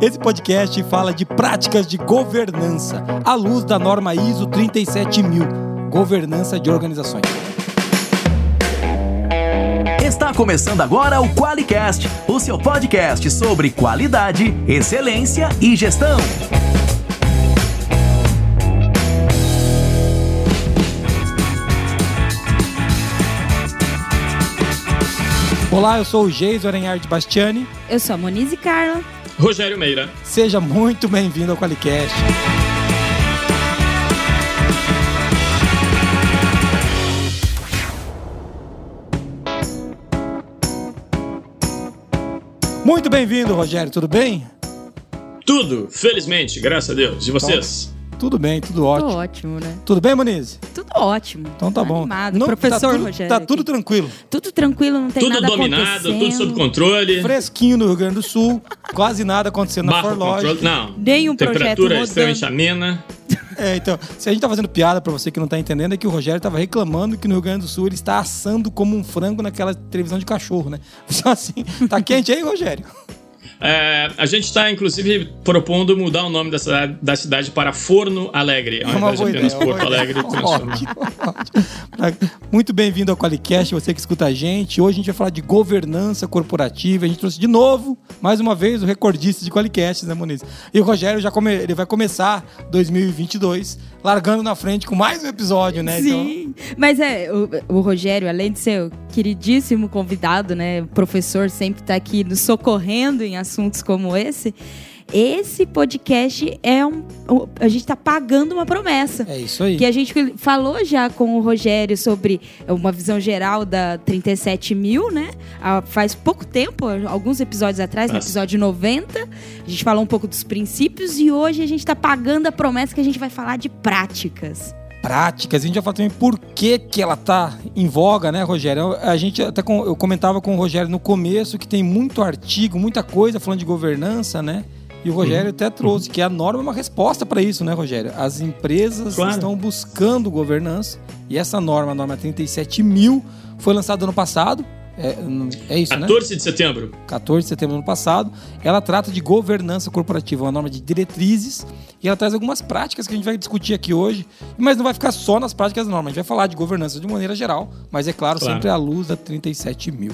Esse podcast fala de práticas de governança à luz da norma ISO 37000, governança de organizações. Está começando agora o QualiCast, o seu podcast sobre qualidade, excelência e gestão. Olá, eu sou o Geis Orenhard Bastiani. Eu sou a Monize Carla. Rogério Meira. Seja muito bem-vindo ao Qualicast. Muito bem-vindo, Rogério, tudo bem? Tudo, felizmente, graças a Deus. E vocês? Tudo bem, tudo ótimo. Tudo ótimo, né? Tudo bem, Monize? Tudo ótimo. Então tá bom. Animado. Não, Professor tá tudo, Rogério. Tá aqui. tudo tranquilo. Tudo tranquilo, não tem Tudo nada dominado, acontecendo. tudo sob controle. Fresquinho no Rio Grande do Sul, quase nada acontecendo na controle. Não. Nenhum projeto Temperatura extremamente amena. É, então, se a gente tá fazendo piada pra você que não tá entendendo, é que o Rogério tava reclamando que no Rio Grande do Sul ele está assando como um frango naquela televisão de cachorro, né? Então, assim, tá quente aí, Rogério? É, a gente está, inclusive, propondo mudar o nome da cidade, da cidade para Forno Alegre, ao É uma invés de apenas ideia, uma Porto Alegre. Ótimo, ótimo. Muito bem-vindo ao Qualicast, você que escuta a gente. Hoje a gente vai falar de governança corporativa. A gente trouxe de novo, mais uma vez, o recordista de Qualicasts, né, Moniz? E o Rogério já come... ele vai começar 2022 largando na frente com mais um episódio, né? Então, Sim, mas é, o, o Rogério, além de ser o queridíssimo convidado, né, professor, sempre tá aqui nos socorrendo em assuntos como esse. Esse podcast é um. A gente tá pagando uma promessa. é isso aí. Que a gente falou já com o Rogério sobre uma visão geral da 37 mil, né? Ah, Faz pouco tempo, alguns episódios atrás, no Nossa. episódio 90. A gente falou um pouco dos princípios e hoje a gente tá pagando a promessa que a gente vai falar de práticas. Práticas. A gente vai falar também por que, que ela tá em voga, né, Rogério? A gente até com- eu comentava com o Rogério no começo que tem muito artigo, muita coisa falando de governança, né? E o Rogério até trouxe que a norma é uma resposta para isso, né, Rogério? As empresas Claro. estão buscando governança e essa norma, a norma 37 mil, foi lançada ano passado. É, é isso, né? 14 de setembro. 14 de setembro do ano passado. Ela trata de governança corporativa, uma norma de diretrizes, e ela traz algumas práticas que a gente vai discutir aqui hoje, mas não vai ficar só nas práticas da norma, a gente vai falar de governança de maneira geral, mas é claro, Claro. sempre à luz da 37 mil.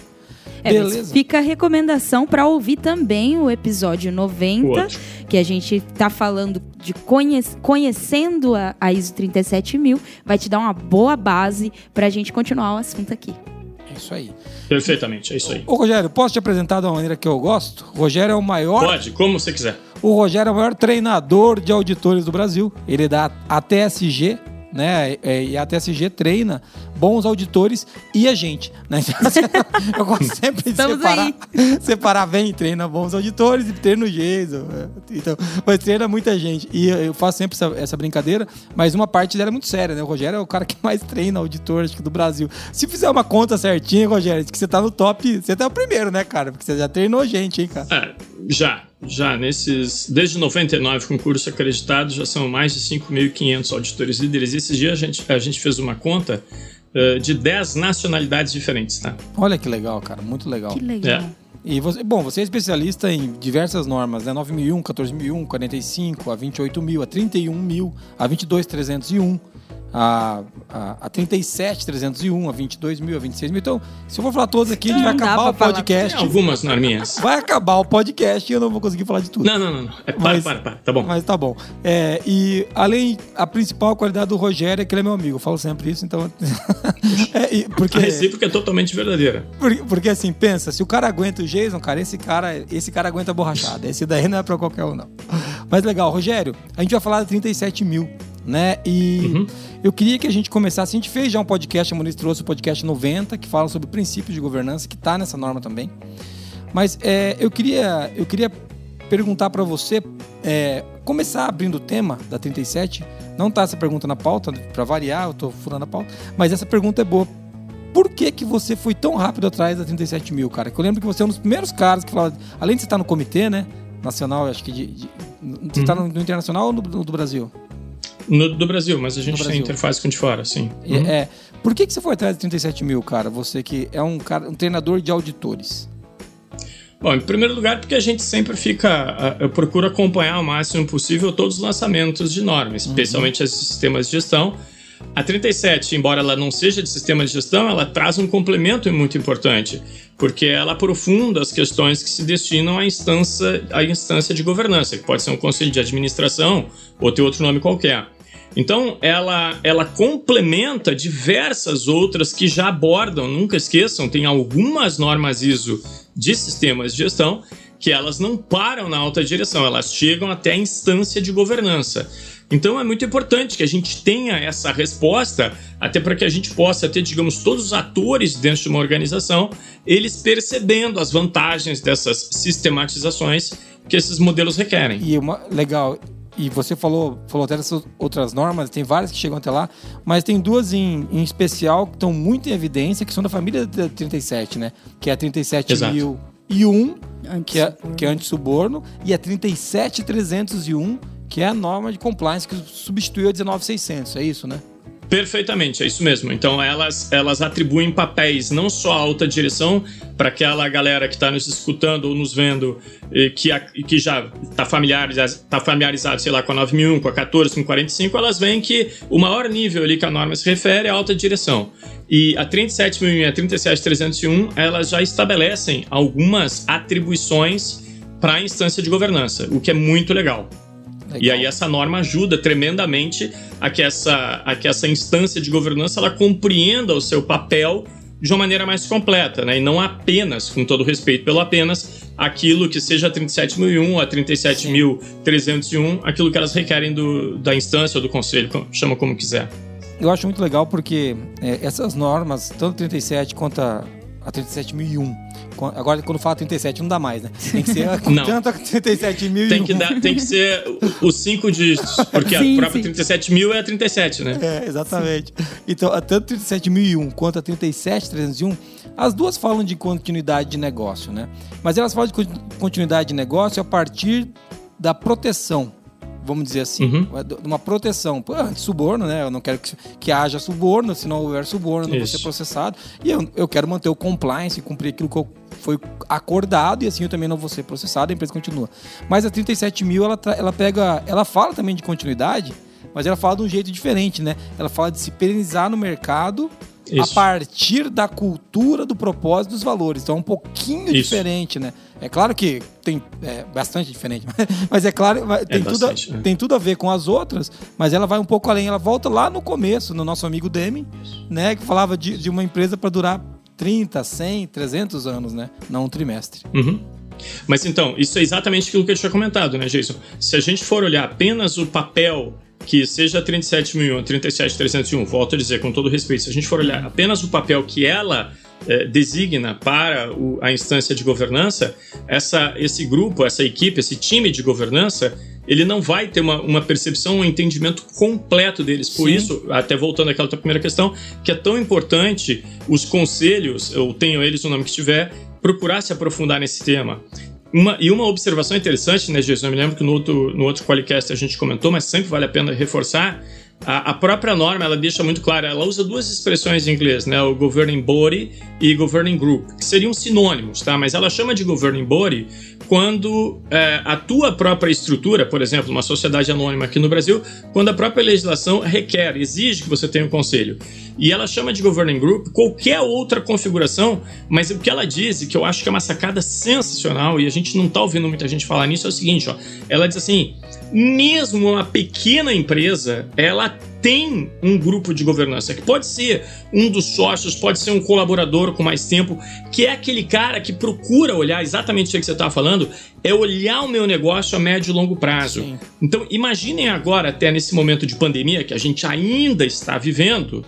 É, Beleza? fica a recomendação para ouvir também o episódio 90, Outro. que a gente tá falando de conhe- conhecendo a, a ISO 37000, vai te dar uma boa base pra gente continuar o assunto aqui. É isso aí. Perfeitamente, é isso aí. Ô Rogério, posso te apresentar de uma maneira que eu gosto? O Rogério é o maior Pode, como você quiser. O Rogério é o maior treinador de auditores do Brasil. Ele é da ATSG, né? E a ATSG treina bons auditores e a gente, né? Eu gosto sempre de separar, aí. separar bem, treina bons auditores e treina o Geiso. Então, mas treina muita gente. E eu faço sempre essa, essa brincadeira, mas uma parte dela é muito séria, né? O Rogério é o cara que mais treina auditor, acho que do Brasil. Se fizer uma conta certinha, Rogério, acho que você tá no top. Você tá o primeiro, né, cara? Porque você já treinou gente, hein, cara? É, já, já nesses. Desde 99, com curso acreditado, já são mais de 5.500 auditores líderes. Esses dias a gente, a gente fez uma conta eh, de 10 nacionalidades diferentes, tá? Olha que legal, cara. Muito legal. Que legal. É. E você, bom, você é especialista em diversas normas, né? 9001, 14001, 45, a 28000, a 31000, a 22301, a, a, a 37301, a 22000, a 26000. Então, se eu for falar todas aqui, a gente vai acabar o podcast. Tem algumas norminhas. Vai acabar o podcast e eu não vou conseguir falar de tudo. Não, não, não. não. É, para, Mas- para, para. Tá bom. Mas tá bom. É, e além, a principal qualidade do Rogério é que ele é meu amigo. Eu falo sempre isso, então. é, e- porque, A recíproca é totalmente verdadeira. Porque, porque assim, pensa, se o cara aguenta o Jason, cara, esse cara, esse cara aguenta a borrachada. Esse daí não é pra qualquer um, não. Mas legal, Rogério, a gente vai falar de 37 mil, né? E Uhum. eu queria que a gente começasse. A gente fez já um podcast, a Muniz trouxe o podcast 90, que fala sobre princípios de governança, que tá nessa norma também. Mas é, eu queria, eu queria perguntar pra você, é, começar abrindo o tema da 37. Não tá essa pergunta na pauta, pra variar, eu tô furando a pauta. Mas essa pergunta é boa. Por que, que você foi tão rápido atrás da 37 mil, cara? Que eu lembro que você é um dos primeiros caras que falava. Além de você estar no comitê, né? Nacional, acho que de. de- você está no, no internacional ou no, no do Brasil? No, do Brasil, mas a gente tem interface com de fora, sim. É, Uhum. é. Por que, que você foi atrás de 37 mil, cara? Você que é um, cara, um treinador de auditores. Bom, em primeiro lugar, porque a gente sempre fica. Eu procuro acompanhar o máximo possível todos os lançamentos de normas, uhum. especialmente esses sistemas de gestão. A 37, embora ela não seja de sistema de gestão, ela traz um complemento muito importante, porque ela aprofunda as questões que se destinam à instância, à instância de governança, que pode ser um conselho de administração ou ter outro nome qualquer. Então, ela, ela complementa diversas outras que já abordam, nunca esqueçam, tem algumas normas ISO de sistemas de gestão que elas não param na alta direção, elas chegam até a instância de governança. Então é muito importante que a gente tenha essa resposta, até para que a gente possa ter, digamos, todos os atores dentro de uma organização, eles percebendo as vantagens dessas sistematizações que esses modelos requerem. E uma legal, e você falou, falou até dessas outras normas, tem várias que chegam até lá, mas tem duas em, em especial que estão muito em evidência, que são da família da 37, né? Que é a 37001, que é, que é anti-suborno, e a 37301, que é a norma de compliance que substituiu a 19600, é isso, né? Perfeitamente, é isso mesmo. Então elas, elas atribuem papéis não só à alta direção para aquela galera que está nos escutando ou nos vendo que, que já está familiarizado, tá familiarizado, sei lá, com a 9001, com a 14, com a 45, elas veem que o maior nível ali que a norma se refere é a alta direção. E a 37001 e a 37301, elas já estabelecem algumas atribuições para a instância de governança, o que é muito legal. Legal. E aí essa norma ajuda tremendamente a que essa, a que essa instância de governança ela compreenda o seu papel de uma maneira mais completa, né? E não apenas, com todo respeito pelo apenas, aquilo que seja a 37.001 a 37.301, aquilo que elas requerem do, da instância ou do conselho, chama como quiser. Eu acho muito legal porque é, essas normas, tanto 37 quanto a, a 37.001, Agora, quando fala 37, não dá mais, né? Tem que ser com tanto 37 mil tem que, dar, tem que ser os cinco dígitos, porque sim, a própria sim. 37 mil é a 37, né? É, exatamente. Sim. Então, tanto 37.001 quanto a 37.301, as duas falam de continuidade de negócio, né? Mas elas falam de continuidade de negócio a partir da proteção vamos dizer assim, uhum. uma proteção. Anti-suborno, né? Eu não quero que, que haja suborno, se não houver suborno, não vou ser processado. E eu, eu quero manter o compliance, cumprir aquilo que eu, foi acordado, e assim eu também não vou ser processado, a empresa continua. Mas a 37 mil, ela, ela pega. Ela fala também de continuidade, mas ela fala de um jeito diferente, né? Ela fala de se perenizar no mercado isso. a partir da cultura, do propósito dos valores. Então é um pouquinho Isso. diferente, né? É claro que tem é, bastante diferente, mas é claro, tem, é tudo, bastante, né? tem tudo a ver com as outras, mas ela vai um pouco além. Ela volta lá no começo, no nosso amigo Demi, né? Que falava de, de uma empresa para durar 30, 100, 300 anos, né? Não um trimestre. Uhum. Mas então, isso é exatamente aquilo que eu tinha comentado, né, Jason? Se a gente for olhar apenas o papel que seja a 37001, a 37301, volto a dizer com todo respeito, se a gente for olhar apenas o papel que ela é, designa para o, a instância de governança, essa, esse grupo, essa equipe, esse time de governança, ele não vai ter uma, uma percepção, um entendimento completo deles. Por Sim. isso, até voltando àquela tua primeira questão, que é tão importante os conselhos, ou tenham eles o nome que tiver, procurar se aprofundar nesse tema. Uma, e uma observação interessante, né, Jesus? Eu me lembro que no outro, no outro Qualicast a gente comentou, mas sempre vale a pena reforçar. A, a, própria norma ela deixa muito clara, ela usa duas expressões em inglês, né, o governing body e governing group, que seriam sinônimos, tá? Mas ela chama de governing body quando é, a tua própria estrutura, por exemplo, uma sociedade anônima aqui no Brasil, quando a própria legislação requer, exige que você tenha um conselho. E ela chama de governing group qualquer outra configuração, mas o que ela diz, e que eu acho que é uma sacada sensacional, e a gente não está ouvindo muita gente falar nisso, é o seguinte: ó, ela diz assim, mesmo uma pequena empresa, ela tem um grupo de governança, que pode ser um dos sócios, pode ser um colaborador com mais tempo, que é aquele cara que procura olhar exatamente o que você está falando, é olhar o meu negócio a médio e longo prazo. Sim. Então, imaginem agora, até nesse momento de pandemia que a gente ainda está vivendo,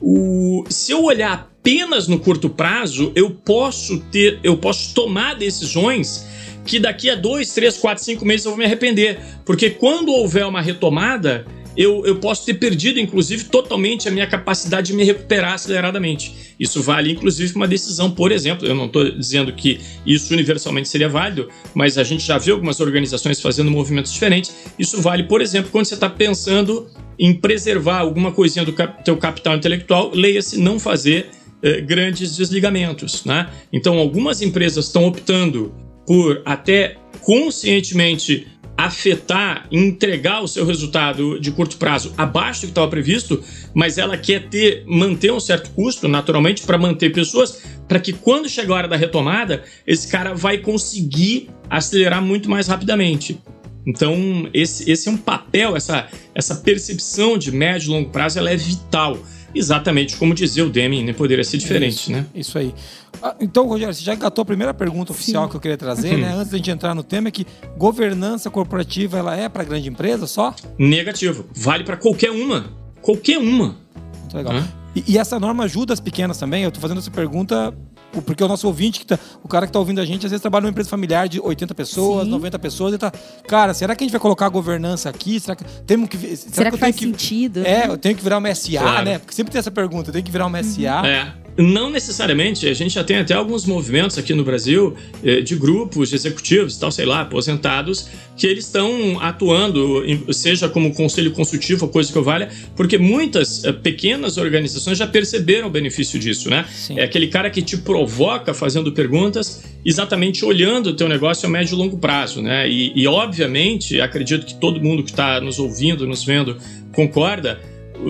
o, se eu olhar apenas no curto prazo, eu posso ter, eu posso tomar decisões que daqui a dois, três, quatro, cinco meses eu vou me arrepender. Porque quando houver uma retomada, eu, eu posso ter perdido, inclusive, totalmente a minha capacidade de me recuperar aceleradamente. Isso vale, inclusive, uma decisão, por exemplo. Eu não estou dizendo que isso universalmente seria válido, mas a gente já viu algumas organizações fazendo movimentos diferentes. Isso vale, por exemplo, quando você está pensando em preservar alguma coisinha do cap teu capital intelectual, leia-se não fazer eh, grandes desligamentos. Né? Então, algumas empresas estão optando por até conscientemente afetar, entregar o seu resultado de curto prazo abaixo do que estava previsto, mas ela quer ter manter um certo custo, naturalmente, para manter pessoas, para que quando chegar a hora da retomada, esse cara vai conseguir acelerar muito mais rapidamente. Então, esse, esse é um papel, essa, essa percepção de médio e longo prazo, ela é vital. Exatamente como dizia o Deming, nem poderia ser diferente, isso, né? Isso aí. Ah, então, Rogério, você já engatou a primeira pergunta oficial Sim. que eu queria trazer, né? Antes da gente entrar no tema, é que governança corporativa ela é para grande empresa só? Negativo. Vale para qualquer uma. Qualquer uma. Muito legal. E, e, essa norma ajuda as pequenas também? Eu estou fazendo essa pergunta porque o nosso ouvinte, que tá, o cara que está ouvindo a gente, às vezes trabalha numa empresa familiar de 80 pessoas, Sim. 90 pessoas, e tá, cara, será que a gente vai colocar a governança aqui? Será que temos que Será, será que, que faz sentido? É, eu tenho que virar uma SA, claro. né? Porque sempre tem essa pergunta, eu tenho que virar uma SA. É. Não necessariamente, a gente já tem até alguns movimentos aqui no Brasil eh, de grupos de executivos, tal, sei lá, aposentados, que eles estão atuando, seja como conselho consultivo ou coisa que eu valha, porque muitas eh, pequenas organizações já perceberam o benefício disso, né? Sim. É aquele cara que te provoca fazendo perguntas, exatamente olhando o teu negócio a médio e longo prazo, né? E, e obviamente, acredito que todo mundo que está nos ouvindo, nos vendo, concorda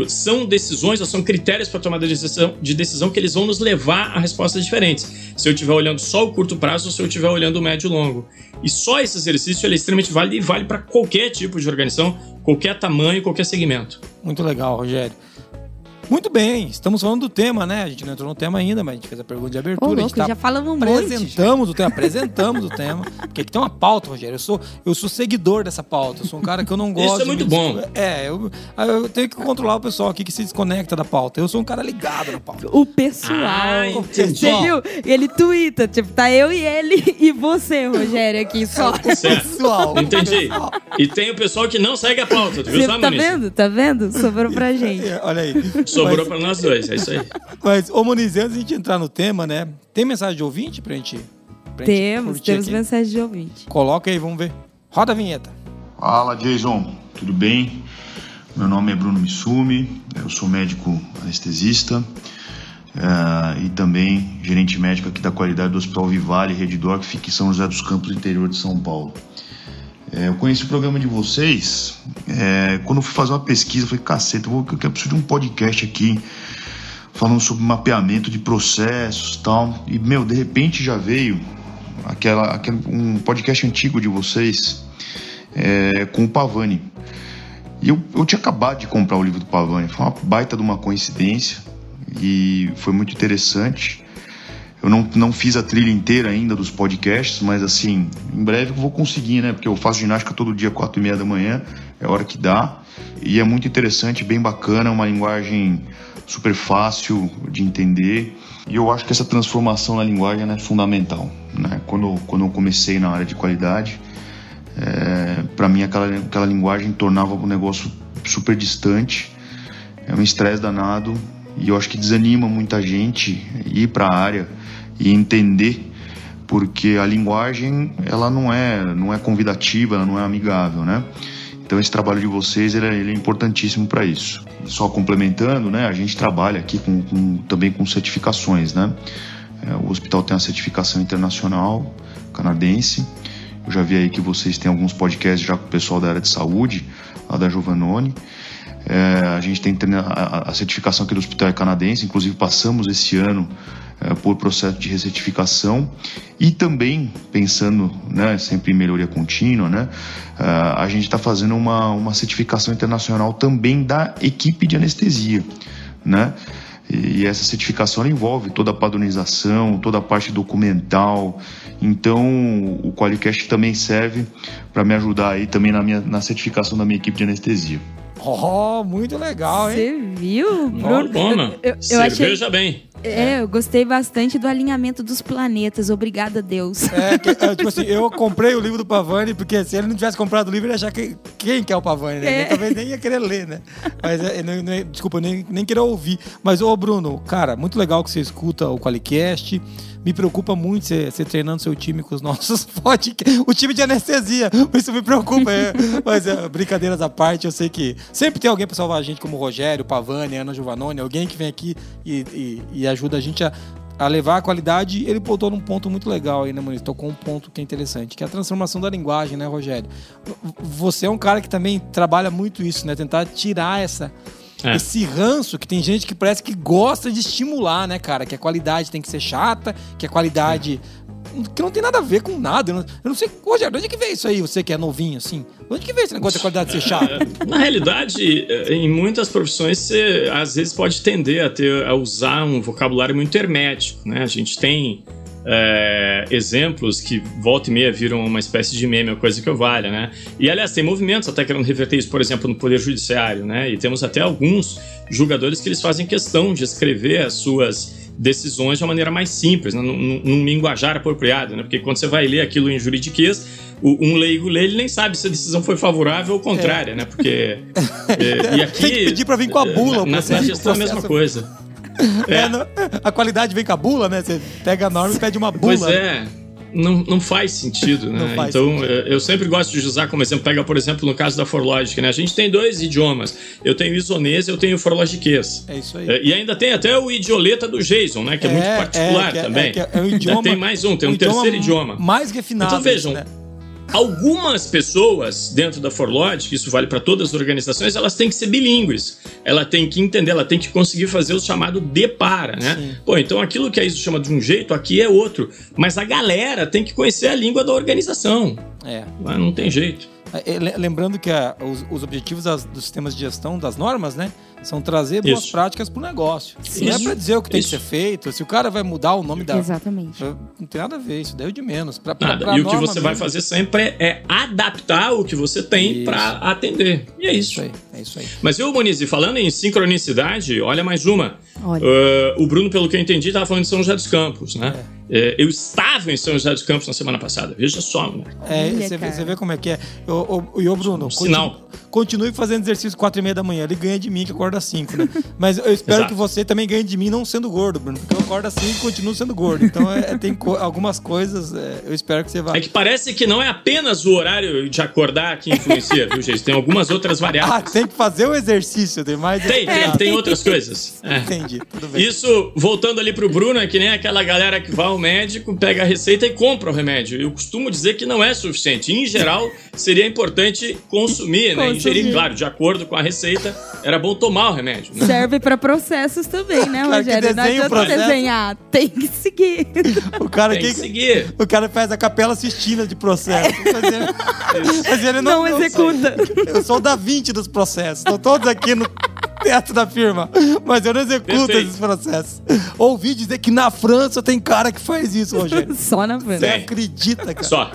são decisões ou são critérios para tomada de decisão, de decisão que eles vão nos levar a respostas diferentes. Se eu estiver olhando só o curto prazo ou se eu estiver olhando o médio e longo. E só esse exercício é extremamente válido e vale para qualquer tipo de organização, qualquer tamanho, qualquer segmento. Muito legal, Rogério. Muito bem, estamos falando do tema, né? A gente não entrou no tema ainda, mas a gente fez a pergunta de abertura. Ô, louco, a gente tá já falamos um apresentamos monte. o tema, apresentamos o tema. Porque aqui tem uma pauta, Rogério. Eu sou, eu sou seguidor dessa pauta. Eu sou um cara que eu não gosto. Isso é muito bom. É, eu, eu, tenho que controlar o pessoal aqui que se desconecta da pauta. Eu sou um cara ligado na pauta. O pessoal. Ah, você viu? Ele twitta, tipo, tá eu e ele e você, Rogério, aqui só. O pessoal. Entendi. E tem o pessoal que não segue a pauta, tu viu só, Tá vendo? Tá vendo? Sobrou pra gente. Olha aí. Sobrou Mas... pra nós dois é isso aí. Mas, ô Moniz, antes de a gente entrar no tema, né? Tem mensagem de ouvinte pra gente? Pra temos, gente temos aqui? mensagem de ouvinte. Coloca aí, vamos ver. Roda a vinheta. Fala, Jason. Tudo bem? Meu nome é Bruno Missumi, eu sou médico anestesista uh, e também gerente médico aqui da qualidade do Hospital Vivale Redidor, que fica em São José dos Campos, interior de São Paulo. É, eu conheci o programa de vocês é, quando eu fui fazer uma pesquisa. Eu falei, caceta, eu, vou, eu preciso de um podcast aqui falando sobre mapeamento de processos e tal. E, meu, de repente já veio aquela, aquele, um podcast antigo de vocês é, com o Pavani. E eu, eu tinha acabado de comprar o livro do Pavani. Foi uma baita de uma coincidência e foi muito interessante. Eu não, não fiz a trilha inteira ainda dos podcasts, mas assim, em breve eu vou conseguir, né? Porque eu faço ginástica todo dia, quatro e meia da manhã, é a hora que dá. E é muito interessante, bem bacana, uma linguagem super fácil de entender. E eu acho que essa transformação na linguagem é fundamental. Né? Quando, quando eu comecei na área de qualidade, é, para mim aquela, aquela linguagem tornava o um negócio super distante, é um estresse danado e eu acho que desanima muita gente ir para a área e entender porque a linguagem ela não é não é convidativa, ela não é amigável, né? Então esse trabalho de vocês ele é, ele é importantíssimo para isso. Só complementando, né? A gente trabalha aqui com, com também com certificações, né? É, o hospital tem a certificação internacional canadense. Eu já vi aí que vocês têm alguns podcasts já com o pessoal da área de saúde, lá da Giovannone. É, a gente tem a, certificação aqui do hospital é canadense, inclusive passamos esse ano é, por processo de recertificação e também pensando né, sempre em melhoria contínua, né, é, a gente está fazendo uma, uma certificação internacional também da equipe de anestesia, né? E essa certificação envolve toda a padronização, toda a parte documental. Então, o Qualicast também serve para me ajudar aí também na, minha, na certificação da minha equipe de anestesia. Oh, muito legal, hein? Você viu, Bruno? Bom, eu, eu, eu achei... bem. É, eu gostei bastante do alinhamento dos planetas. Obrigada, Deus. É, que, é, tipo assim, eu comprei o livro do Pavani, porque se ele não tivesse comprado o livro, ele ia achar que quem quer o Pavani, né? É. talvez nem ia querer ler, né? Mas, é, não, não, desculpa, nem, nem queria ouvir. Mas, ô, Bruno, cara, muito legal que você escuta o Qualicast me preocupa muito você, treinando seu time com os nossos podcasts. O time de anestesia, isso me preocupa. É. Mas é, brincadeiras à parte, eu sei que sempre tem alguém para salvar a gente, como o Rogério, Pavani, Ana Giovannone, alguém que vem aqui e, e, e ajuda a gente a a levar a qualidade, ele botou num ponto muito legal aí, né, Muniz? Tocou um ponto que é interessante, que é a transformação da linguagem, né, Rogério? Você é um cara que também trabalha muito isso, né? Tentar tirar essa, é. esse ranço que tem gente que parece que gosta de estimular, né, cara? Que a qualidade tem que ser chata, que a qualidade que não tem nada a ver com nada. Eu não, eu não sei, Rogério, onde é que veio isso aí, você que é novinho, assim? Onde que veio esse negócio da qualidade ser chata? Na realidade, em muitas profissões, você às vezes pode tender a, ter, a usar um vocabulário muito hermético, né? A gente tem é, exemplos que volta e meia viram uma espécie de meme, coisa que eu valha, né? E aliás, tem movimentos até querendo reverter isso, por exemplo, no Poder Judiciário, né? E temos até alguns julgadores que eles fazem questão de escrever as suas decisões de uma maneira mais simples, né? num, num linguajar apropriado, né? Porque quando você vai ler aquilo em juridiquês, um leigo lê, ele nem sabe se a decisão foi favorável ou contrária, é. né? Porque. é, e aqui. Tem que pedir para vir com a bula, na, na gestão é a mesma coisa. É. é. a qualidade vem com a bula, né? Você pega a norma e pede uma bula. Pois é não, não faz sentido, né? Faz então, sentido. eu sempre gosto de usar como exemplo, pega, por exemplo, no caso da Forlogic, né? A gente tem dois idiomas. Eu tenho isonês e eu tenho forlogiquês. É isso aí. E ainda tem até o idioleta do Jason, né? Que é, é muito particular é, também. É, é, um idioma, tem mais um, tem um, um terceiro idioma. Mais refinado. Então vejam, né? Algumas pessoas dentro da Forlogic, isso vale para todas as organizações, elas têm que ser bilíngues. Ela tem que entender, ela tem que conseguir fazer o chamado de para, né? Sim. Pô, então aquilo que a ISO chama de um jeito, aqui é outro. Mas a galera tem que conhecer a língua da organização. É. Mas não tem jeito. É, lembrando que a, os, os, objetivos das, dos sistemas de gestão das normas, né? São trazer boas Isso. práticas para o negócio. Isso. Não é para dizer o que tem Isso. que ser feito. Se o cara vai mudar o nome da. Exatamente. Não tem nada a ver, isso daí é de menos. Pra, pra, pra e o que você mesmo. vai fazer sempre é adaptar o que você tem para atender. E é isso. É isso aí. É isso aí. Mas eu, Moniz, falando em sincronicidade, olha mais uma. Olha. Uh, o Bruno, pelo que eu entendi, estava falando de São José dos Campos, né? É. É, eu estava em São José dos Campos na semana passada. Veja só, né? É, você vê, vê, como é que é. E o Bruno, um sinal. Continue fazendo exercício quatro e meia da manhã. Ele ganha de mim, que acorda às cinco, né? Mas eu espero que você também ganhe de mim não sendo gordo, Bruno. Porque eu acordo às cinco e continuo sendo gordo. Então é, tem co algumas coisas, é, eu espero que você vá. É que parece que não é apenas o horário de acordar que influencia, viu, gente? Tem algumas outras variáveis. Ah, tem que fazer o exercício, tem mais. Tem, tem, tem outras coisas. É. Entendi, tudo bem. Isso, voltando ali pro Bruno, é que nem aquela galera que vai ao médico, pega a receita e compra o remédio. Eu costumo dizer que não é suficiente. Em geral, seria importante consumir, né? Ingerir, claro, de acordo com a receita, era bom tomar o remédio. Né? Serve para processos também, né, Rogério? Não adianta desenhar, tem que seguir. O cara tem que, que seguir. O cara faz a capela assistina de processo. Mas ele, não, não, executa. Eu sou o da 20 dos processos. Estão todos aqui no teto da firma. Mas eu não executo esses processos. Ouvi dizer que na França tem cara que faz isso, Rogério. Só na França. Você acredita, cara? Só.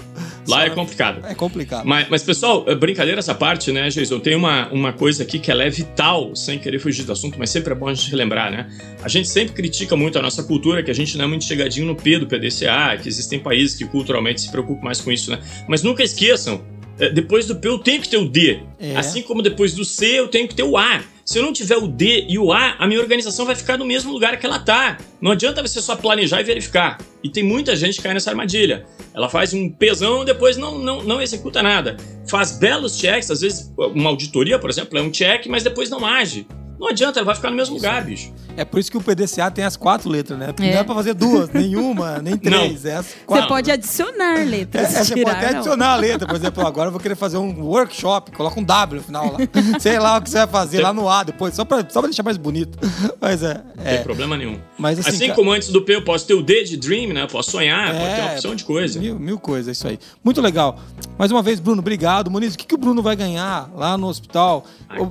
Lá Só. é complicado. É complicado. Mas, mas, pessoal, eh, brincadeira essa parte, né, Jason? Tem uma, uma coisa aqui que ela é vital, sem querer fugir do assunto, mas sempre é bom a gente relembrar, né? A gente sempre critica muito a nossa cultura, que a gente não é muito chegadinho no P do PDCA, que existem países que culturalmente se preocupam mais com isso, né? Mas nunca esqueçam, eh, depois do P eu tenho que ter o D. É. Assim como depois do C eu tenho que ter o A. Se eu não tiver o D e o A, a minha organização vai ficar no mesmo lugar que ela tá. Não adianta você só planejar e verificar. E tem muita gente que cai nessa armadilha. Ela faz um pesão e depois não, não, não executa nada. Faz belos checks, às vezes uma auditoria, por exemplo, é um check, mas depois não age. Não adianta, ela vai ficar no mesmo isso. lugar, bicho. É por isso que o PDCA tem as quatro letras, né? É. não é pra fazer duas, nenhuma, nem três. É você pode adicionar letras. É, você pode até adicionar a letra. Por exemplo, agora eu vou querer fazer um workshop, coloca um W no final lá. Sei lá o que você vai fazer lá no A depois, só pra, só pra deixar mais bonito. Mas é. Não tem problema nenhum. Mas, assim, assim como antes do P, eu posso ter o D de Dream, né? Eu posso sonhar, é, pode ter uma opção de coisa. Mil, mil coisas, isso aí. Muito legal. Mais uma vez, Bruno, obrigado. Muniz, o que, que o Bruno vai ganhar lá no hospital?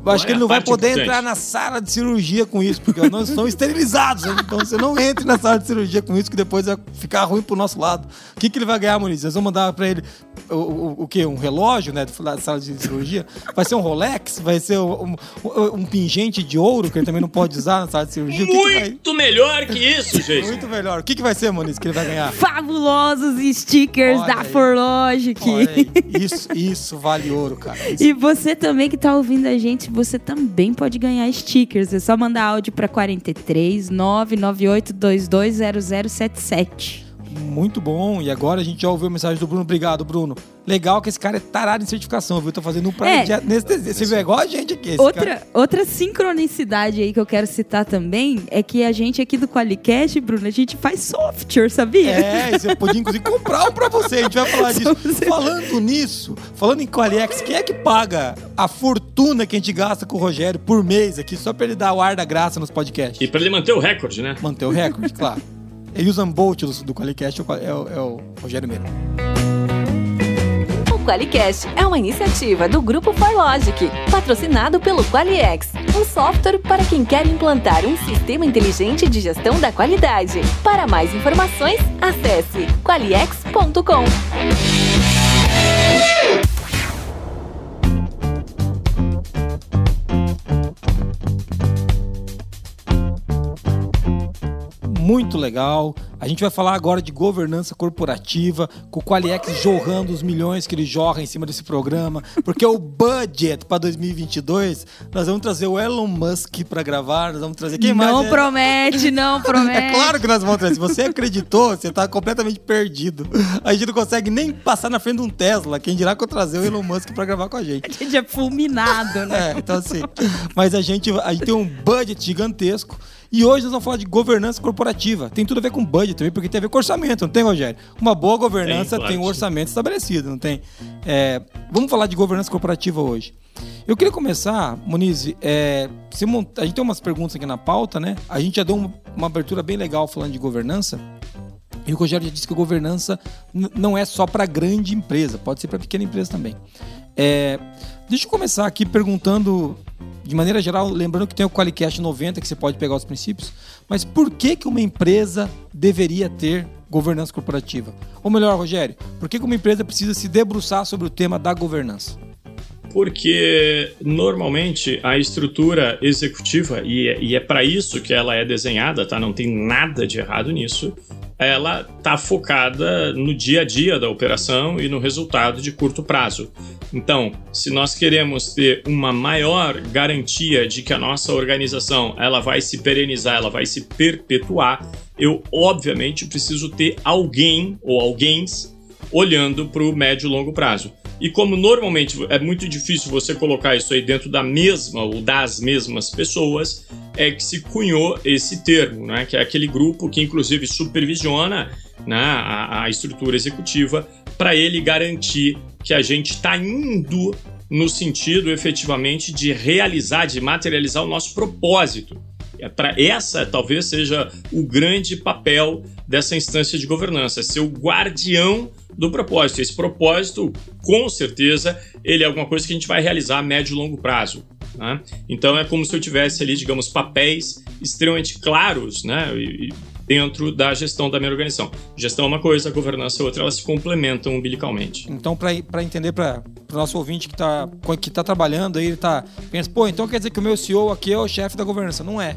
acho que ele não vai poder importante. entrar na sala de cirurgia com isso, porque nós estamos esterilizados. Então você não entre na sala de cirurgia com isso, que depois vai ficar ruim pro nosso lado. O que, que ele vai ganhar, Muniz? Nós vamos mandar para ele o, o, o quê? Um relógio, né? Da sala de cirurgia? Vai ser um Rolex? Vai ser um, um, um pingente de ouro que ele também não pode usar na sala de cirurgia? Muito que vai... melhor que isso, gente. Muito melhor. O que, que vai ser, Muniz, que ele vai ganhar? Fabulosos stickers Olha da aí. Forlogic. Isso, isso vale ouro, cara. Isso. E você também que tá ouvindo a gente, você também pode ganhar stickers. É só mandar áudio para 43 998 220077. Muito bom. E agora a gente já ouviu a mensagem do Bruno. Obrigado, Bruno. Legal que esse cara é tarado em certificação, viu? Tô fazendo um pra É. de anestesia. Você viu? É igual a gente aqui. esse cara. Outra, outra sincronicidade aí que eu quero citar também é que a gente aqui do Qualicast, Bruno, a gente faz software, sabia? É, você podia inclusive comprar um pra você. A gente vai falar disso. Você- Falando nisso, falando em Qualiex, quem é que paga a fortuna que a gente gasta com o Rogério por mês aqui, só pra ele dar o ar da graça nos podcasts? E para ele manter o recorde, né? Manter o recorde, claro. Ele usa Bolt do, do Qualicast, é o, é o- Rogério mesmo. O Qualicast é uma iniciativa do Grupo ForLogic, patrocinado pelo Qualiex, um software para quem quer implantar um sistema inteligente de gestão da qualidade. Para mais informações, acesse qualiex.com. Muito legal. A gente vai falar agora de governança corporativa, com o Qualiex jorrando os milhões que ele jorra em cima desse programa, porque o budget para 2022, nós vamos trazer o Elon Musk para gravar, nós vamos trazer quem mais? não é? promete, não promete. É claro que nós vamos trazer. Se você acreditou, você tá completamente perdido. A gente não consegue nem passar na frente de um Tesla. Quem dirá que eu trazer o Elon Musk pra gravar com a gente. A gente é fulminado, né? É, então assim. Mas a gente, a gente tem um budget gigantesco. E hoje nós vamos falar de governança corporativa. Tem tudo a ver com budget também, porque tem a ver com orçamento, não tem, Rogério? Uma boa governança Tem, tem um orçamento estabelecido, não tem? É, vamos falar de governança corporativa hoje. Eu queria começar, Moniz, é, mont- a gente tem umas perguntas aqui na pauta, né? A gente já deu uma, uma abertura bem legal falando de governança. E o Rogério já disse que a governança não é só para grande empresa, pode ser para pequena empresa também. É, deixa eu começar aqui perguntando, de maneira geral, lembrando que tem o Qualicast 90, que você pode pegar os princípios, mas por que, que uma empresa deveria ter governança corporativa? Ou melhor, Rogério, por que, que uma empresa precisa se debruçar sobre o tema da governança? Porque normalmente a estrutura executiva, e é, é para isso que ela é desenhada, tá? Não tem nada de errado nisso. Ela tá focada no dia a dia da operação e no resultado de curto prazo. Então, se nós queremos ter uma maior garantia de que a nossa organização ela vai se perenizar, ela vai se perpetuar, eu obviamente preciso ter alguém ou alguém olhando para o médio e longo prazo. E como normalmente é muito difícil você colocar isso aí dentro da mesma ou das mesmas pessoas, é que se cunhou esse termo, né? que é aquele grupo que inclusive supervisiona né, a, a estrutura executiva para ele garantir que a gente está indo no sentido efetivamente de realizar, de materializar o nosso propósito. É pra, essa talvez seja o grande papel dessa instância de governança, ser o guardião do propósito. Esse propósito, com certeza, ele é alguma coisa que a gente vai realizar a médio e longo prazo. Né? Então é como se eu tivesse ali, digamos, papéis extremamente claros né? Dentro da gestão da minha organização. Gestão é uma coisa, governança é outra, elas se complementam umbilicalmente. Então, para entender para o nosso ouvinte que está que tá trabalhando aí, ele tá pensa, pô, então quer dizer que o meu CEO aqui é o chefe da governança. Não é.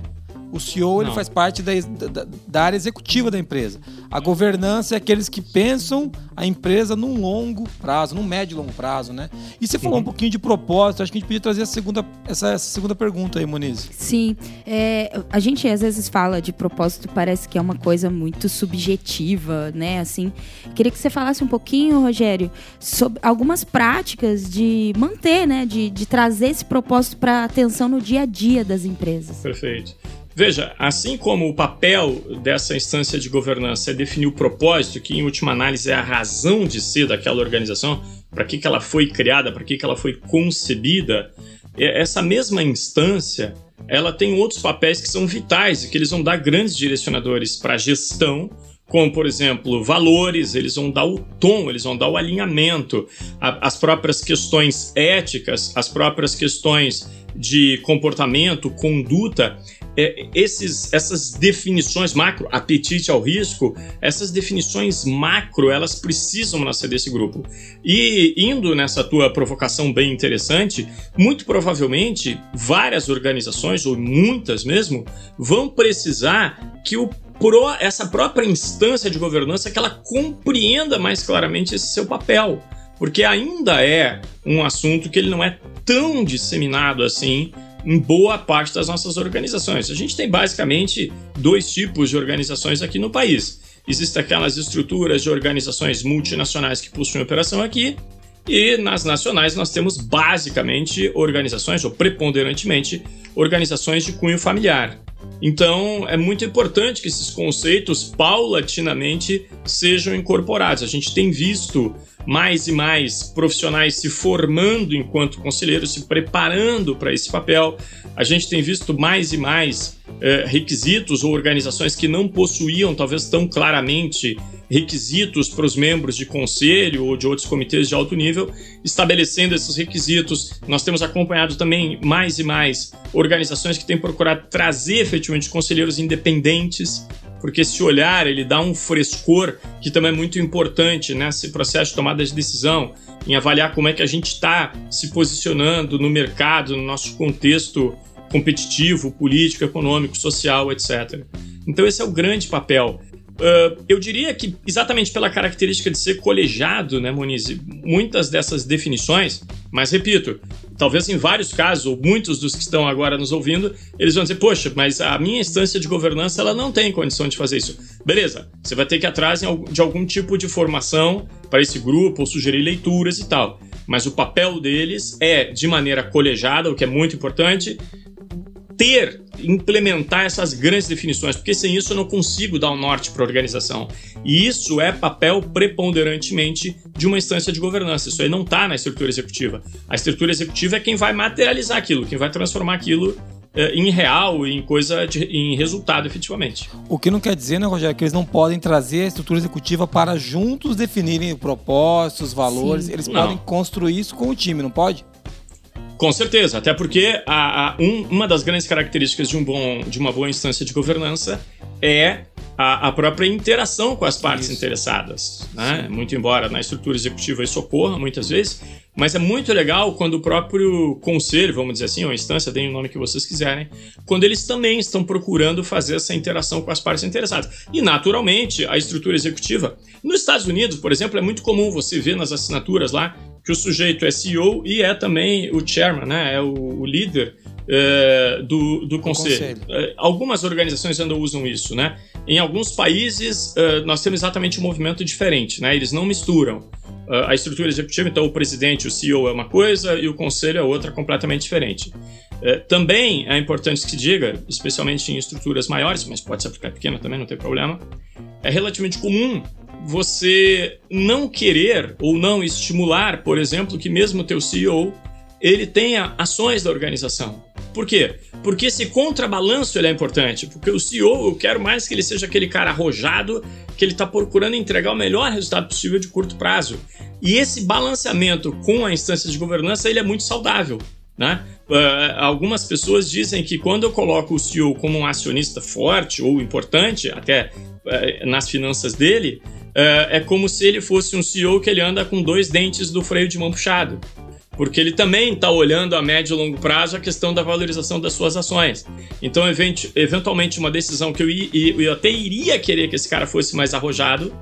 O CEO ele Não. faz parte da, da, da área executiva da empresa. A governança é aqueles que pensam a empresa num longo prazo, num médio e longo prazo, né? E você falou um pouquinho de propósito, acho que a gente podia trazer essa segunda, essa, essa segunda pergunta aí, Moniz. Sim, é, a gente às vezes fala de propósito, parece que é uma coisa muito subjetiva, né? Assim, queria que você falasse um pouquinho, Rogério, sobre algumas práticas de manter, né? De, de trazer esse propósito para atenção no dia a dia das empresas. Perfeito. Veja, assim como o papel dessa instância de governança é definir o propósito, que em última análise é a razão de ser daquela organização, para que, que ela foi criada, para que, que ela foi concebida, é- essa mesma instância ela tem outros papéis que são vitais e que eles vão dar grandes direcionadores para a gestão, como, por exemplo, valores, eles vão dar o tom, eles vão dar o alinhamento, a- as próprias questões éticas, as próprias questões de comportamento, conduta, é, esses, essas definições macro, apetite ao risco, essas definições macro, elas precisam nascer desse grupo. E indo nessa tua provocação bem interessante, muito provavelmente várias organizações, ou muitas mesmo, vão precisar que o pro, essa própria instância de governança que ela compreenda mais claramente esse seu papel. Porque ainda é um assunto que ele não é tão disseminado assim em boa parte das nossas organizações. A gente tem basicamente dois tipos de organizações aqui no país. existem aquelas estruturas de organizações multinacionais que possuem operação aqui, e nas nacionais nós temos basicamente organizações, ou preponderantemente, organizações de cunho familiar. Então é muito importante que esses conceitos paulatinamente sejam incorporados. A gente tem visto mais e mais profissionais se formando enquanto conselheiros, se preparando para esse papel. A gente tem visto mais e mais é, requisitos ou organizações que não possuíam, talvez tão claramente, requisitos para os membros de conselho ou de outros comitês de alto nível, estabelecendo esses requisitos. Nós temos acompanhado também mais e mais organizações que têm procurado trazer efetivamente conselheiros independentes porque esse olhar ele dá um frescor que também é muito importante nesse processo de tomada de decisão, em avaliar como é que a gente está se posicionando no mercado, no nosso contexto competitivo, político, econômico, social, etc. Então esse é o grande papel. Uh, eu diria que, exatamente pela característica de ser colegiado, né, Moniz, muitas dessas definições, mas repito, talvez em vários casos, ou muitos dos que estão agora nos ouvindo, eles vão dizer, poxa, mas a minha instância de governança ela não tem condição de fazer isso. Beleza, você vai ter que ir atrás de algum tipo de formação para esse grupo, ou sugerir leituras e tal. Mas o papel deles é, de maneira colegiada, o que é muito importante, ter, implementar essas grandes definições, porque sem isso eu não consigo dar um norte para a organização. E isso é papel preponderantemente de uma instância de governança. Isso aí não está na estrutura executiva. A estrutura executiva é quem vai materializar aquilo, quem vai transformar aquilo eh, em real, em coisa, de, em resultado efetivamente. O que não quer dizer, né, Rogério, que eles não podem trazer a estrutura executiva para juntos definirem o propósito, os valores. Sim. Eles não. podem construir isso com o time, não pode? Com certeza, até porque a, a, um, uma das grandes características de, um bom, de uma boa instância de governança é a, a própria interação com as partes isso. interessadas. Né? Muito embora na estrutura executiva isso ocorra muitas vezes, mas é muito legal quando o próprio conselho, vamos dizer assim, ou instância, deem o nome que vocês quiserem, quando eles também estão procurando fazer essa interação com as partes interessadas. E, naturalmente, a estrutura executiva. Nos Estados Unidos, por exemplo, é muito comum você ver nas assinaturas lá que o sujeito é CEO e é também o chairman, né? É o, o líder é, do, do conselho. conselho. É, algumas organizações ainda usam isso, né? Em alguns países é, nós temos exatamente um movimento diferente, né? Eles não misturam a estrutura executiva, então o presidente, o CEO é uma coisa e o conselho é outra completamente diferente. também é importante que se diga, especialmente em estruturas maiores, mas pode se aplicar pequena também, não tem problema, é relativamente comum você não querer ou não estimular, por exemplo, que mesmo o teu CEO ele tenha ações da organização. Por quê? Porque esse contrabalanço ele é importante. Porque o CEO, eu quero mais que ele seja aquele cara arrojado, que ele está procurando entregar o melhor resultado possível de curto prazo. E esse balanceamento com a instância de governança ele é muito saudável. Né? Uh, algumas pessoas dizem que quando eu coloco o CEO como um acionista forte ou importante, até uh, nas finanças dele, é, é como se ele fosse um CEO que ele anda com dois dentes do freio de mão puxado. Porque ele também está olhando a médio e longo prazo a questão da valorização das suas ações. Então, eventualmente, uma decisão que eu, eu até iria querer que esse cara fosse mais arrojado,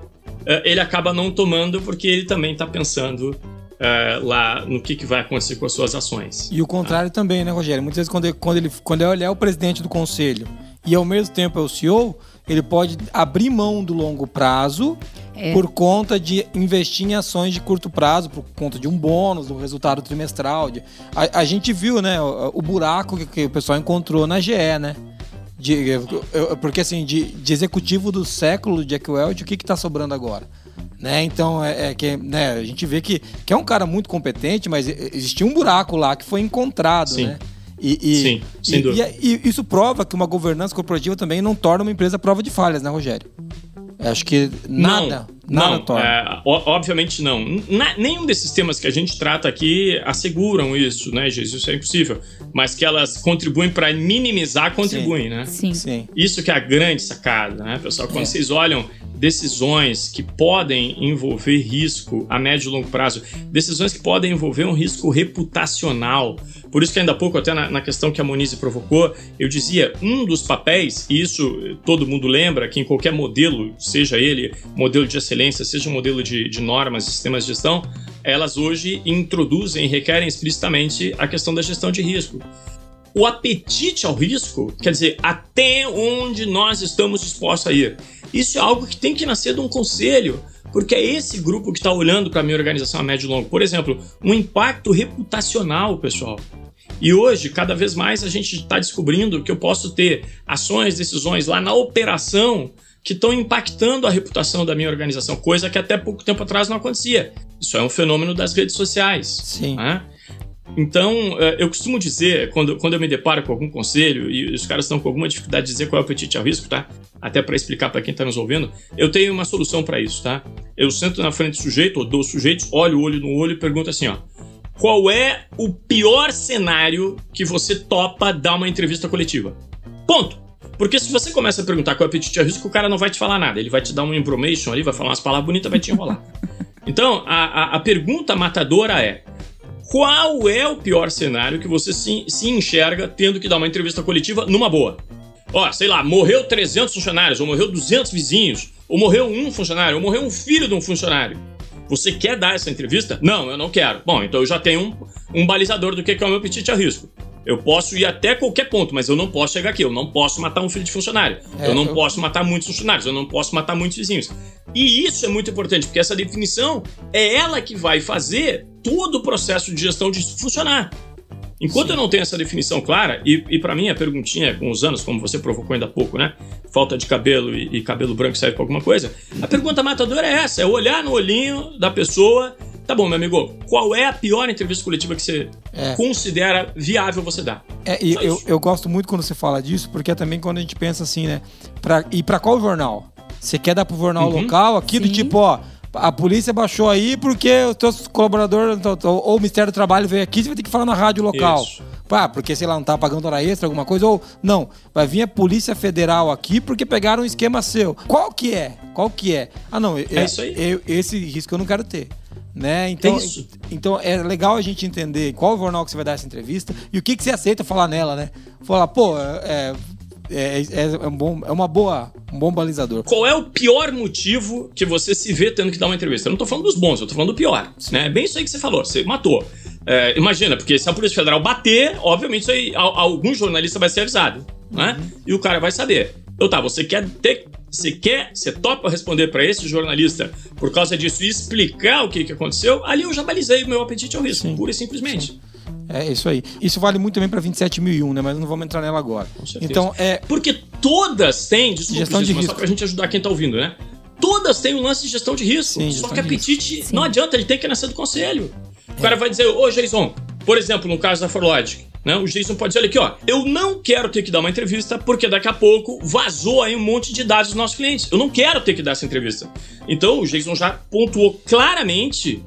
é, ele acaba não tomando porque ele também está pensando é, lá no que, que, vai acontecer com as suas ações. E o contrário também, né, Rogério? Muitas vezes, quando ele, quando ele, quando ele é o presidente do conselho e ao mesmo tempo é o CEO, ele pode abrir mão do longo prazo é. por conta de investir em ações de curto prazo, por conta de um bônus, do resultado trimestral. De... A, a, gente viu, né, o, o buraco que, que, o pessoal encontrou na GE, né? De, porque assim, de, de, executivo do século, Jack Welch, o que está sobrando agora? Né? Então, é, é, que né, a gente vê que, que é um cara muito competente, mas existia um buraco lá que foi encontrado, Sim. né? E, e, Sim, sem e, dúvida. E, e, isso prova que uma governança corporativa também não torna uma empresa prova de falhas, né, Rogério? Acho que nada, nada não. É, obviamente não. Na, nenhum desses temas que a gente trata aqui asseguram isso, né, Jesus? Isso é impossível. Mas que elas contribuem para minimizar, contribuem, Sim. né? Sim. Sim. Isso que é a grande sacada, né, pessoal? Quando é. vocês olham decisões que podem envolver risco a médio e longo prazo, decisões que podem envolver um risco reputacional. Por isso que ainda há pouco, até na, na questão que a Monize provocou, eu dizia, um dos papéis, e isso todo mundo lembra, que em qualquer modelo, seja ele modelo de excelência, seja um modelo de, de normas, sistemas de gestão, elas hoje introduzem e requerem explicitamente a questão da gestão de risco. o apetite ao risco, quer dizer, até onde nós estamos dispostos a ir. Isso é algo que tem que nascer de um conselho, porque é esse grupo que está olhando para a minha organização a médio e longo. Por exemplo, um impacto reputacional, pessoal. E hoje, cada vez mais, a gente está descobrindo que eu posso ter ações, decisões lá na operação que estão impactando a reputação da minha organização, coisa que até pouco tempo atrás não acontecia. Isso é um fenômeno das redes sociais. Sim. Né? Então, é, eu costumo dizer, quando, quando eu me deparo com algum conselho e os caras estão com alguma dificuldade de dizer qual é o apetite ao risco, tá? Até para explicar para quem está nos ouvindo, eu tenho uma solução para isso, tá? Eu sento na frente do sujeito, ou dos sujeitos, olho o olho no olho e pergunto assim, ó. Qual é o pior cenário que você topa dar uma entrevista coletiva? Ponto. Porque se você começa a perguntar qual é o apetite ao risco, o cara não vai te falar nada. Ele vai te dar uma information ali, vai falar umas palavras bonitas, vai te enrolar. Então, a, a, a pergunta matadora é: qual é o pior cenário que você se, se enxerga tendo que dar uma entrevista coletiva numa boa? Ó, sei lá, morreu 300 funcionários, ou morreu 200 vizinhos, ou morreu um funcionário, ou morreu um filho de um funcionário. Você quer dar essa entrevista? Não, eu não quero. Bom, então eu já tenho um, um balizador do que é o meu apetite a risco. Eu posso ir até qualquer ponto, mas eu não posso chegar aqui. Eu não posso matar um filho de funcionário. É, eu não eu... posso matar muitos funcionários. Eu não posso matar muitos vizinhos. E isso é muito importante, porque essa definição é ela que vai fazer todo o processo de gestão disso funcionar. Enquanto Sim. eu não tenho essa definição clara, e, e para mim a perguntinha com os anos, como você provocou ainda há pouco, né? Falta de cabelo e, e cabelo branco serve pra alguma coisa. A pergunta matadora é essa: é olhar no olhinho da pessoa. Tá bom, meu amigo, qual é a pior entrevista coletiva que você é. considera viável você dar? É, e eu, eu gosto muito quando você fala disso, porque é também quando a gente pensa assim, né? Pra, e para qual jornal? Você quer dar pro jornal uhum. local aqui Sim. do tipo, ó, a polícia baixou aí porque os teus colaboradores ou o Ministério do Trabalho veio aqui, você vai ter que falar na rádio local. Isso. Ah, porque, sei lá, não tá pagando hora extra, alguma coisa, ou não, vai vir a Polícia Federal aqui porque pegaram um esquema seu. Qual que é? Qual que é? Ah, não, é, é isso aí. Eu, esse risco eu não quero ter. Né? Então, é então é legal a gente entender qual jornal que você vai dar essa entrevista e o que, que você aceita falar nela, né? Falar, pô, é, é, é, é, um bom, é uma boa, um bom balizador. Qual é o pior motivo que você se vê tendo que dar uma entrevista? Eu não tô falando dos bons, eu tô falando do pior. Né? É bem isso aí que você falou, você matou. É, imagina, porque se a Polícia Federal bater, obviamente isso aí, algum jornalista vai ser avisado, né? Uhum. E o cara vai saber. Então tá, você quer ter. Você quer, você topa responder para esse jornalista por causa disso e explicar o que, que aconteceu? Ali eu já balizei o meu apetite ao risco, Sim. pura e simplesmente. Sim. É isso aí. Isso vale muito também para 27.001, né? Mas não vamos entrar nela agora. Então, é. Porque todas têm, desculpa, gestão de risco. só pra gente ajudar quem tá ouvindo, né? Todas têm um lance de gestão de risco. Sim, só que apetite não adianta, ele tem que nascer do conselho. O cara vai dizer, ô Jason, por exemplo, no caso da Forlogic, né? O Jason pode dizer olha aqui, ó, eu não quero ter que dar uma entrevista porque daqui a pouco vazou aí um monte de dados dos nossos clientes. Eu não quero ter que dar essa entrevista. Então o Jason já pontuou claramente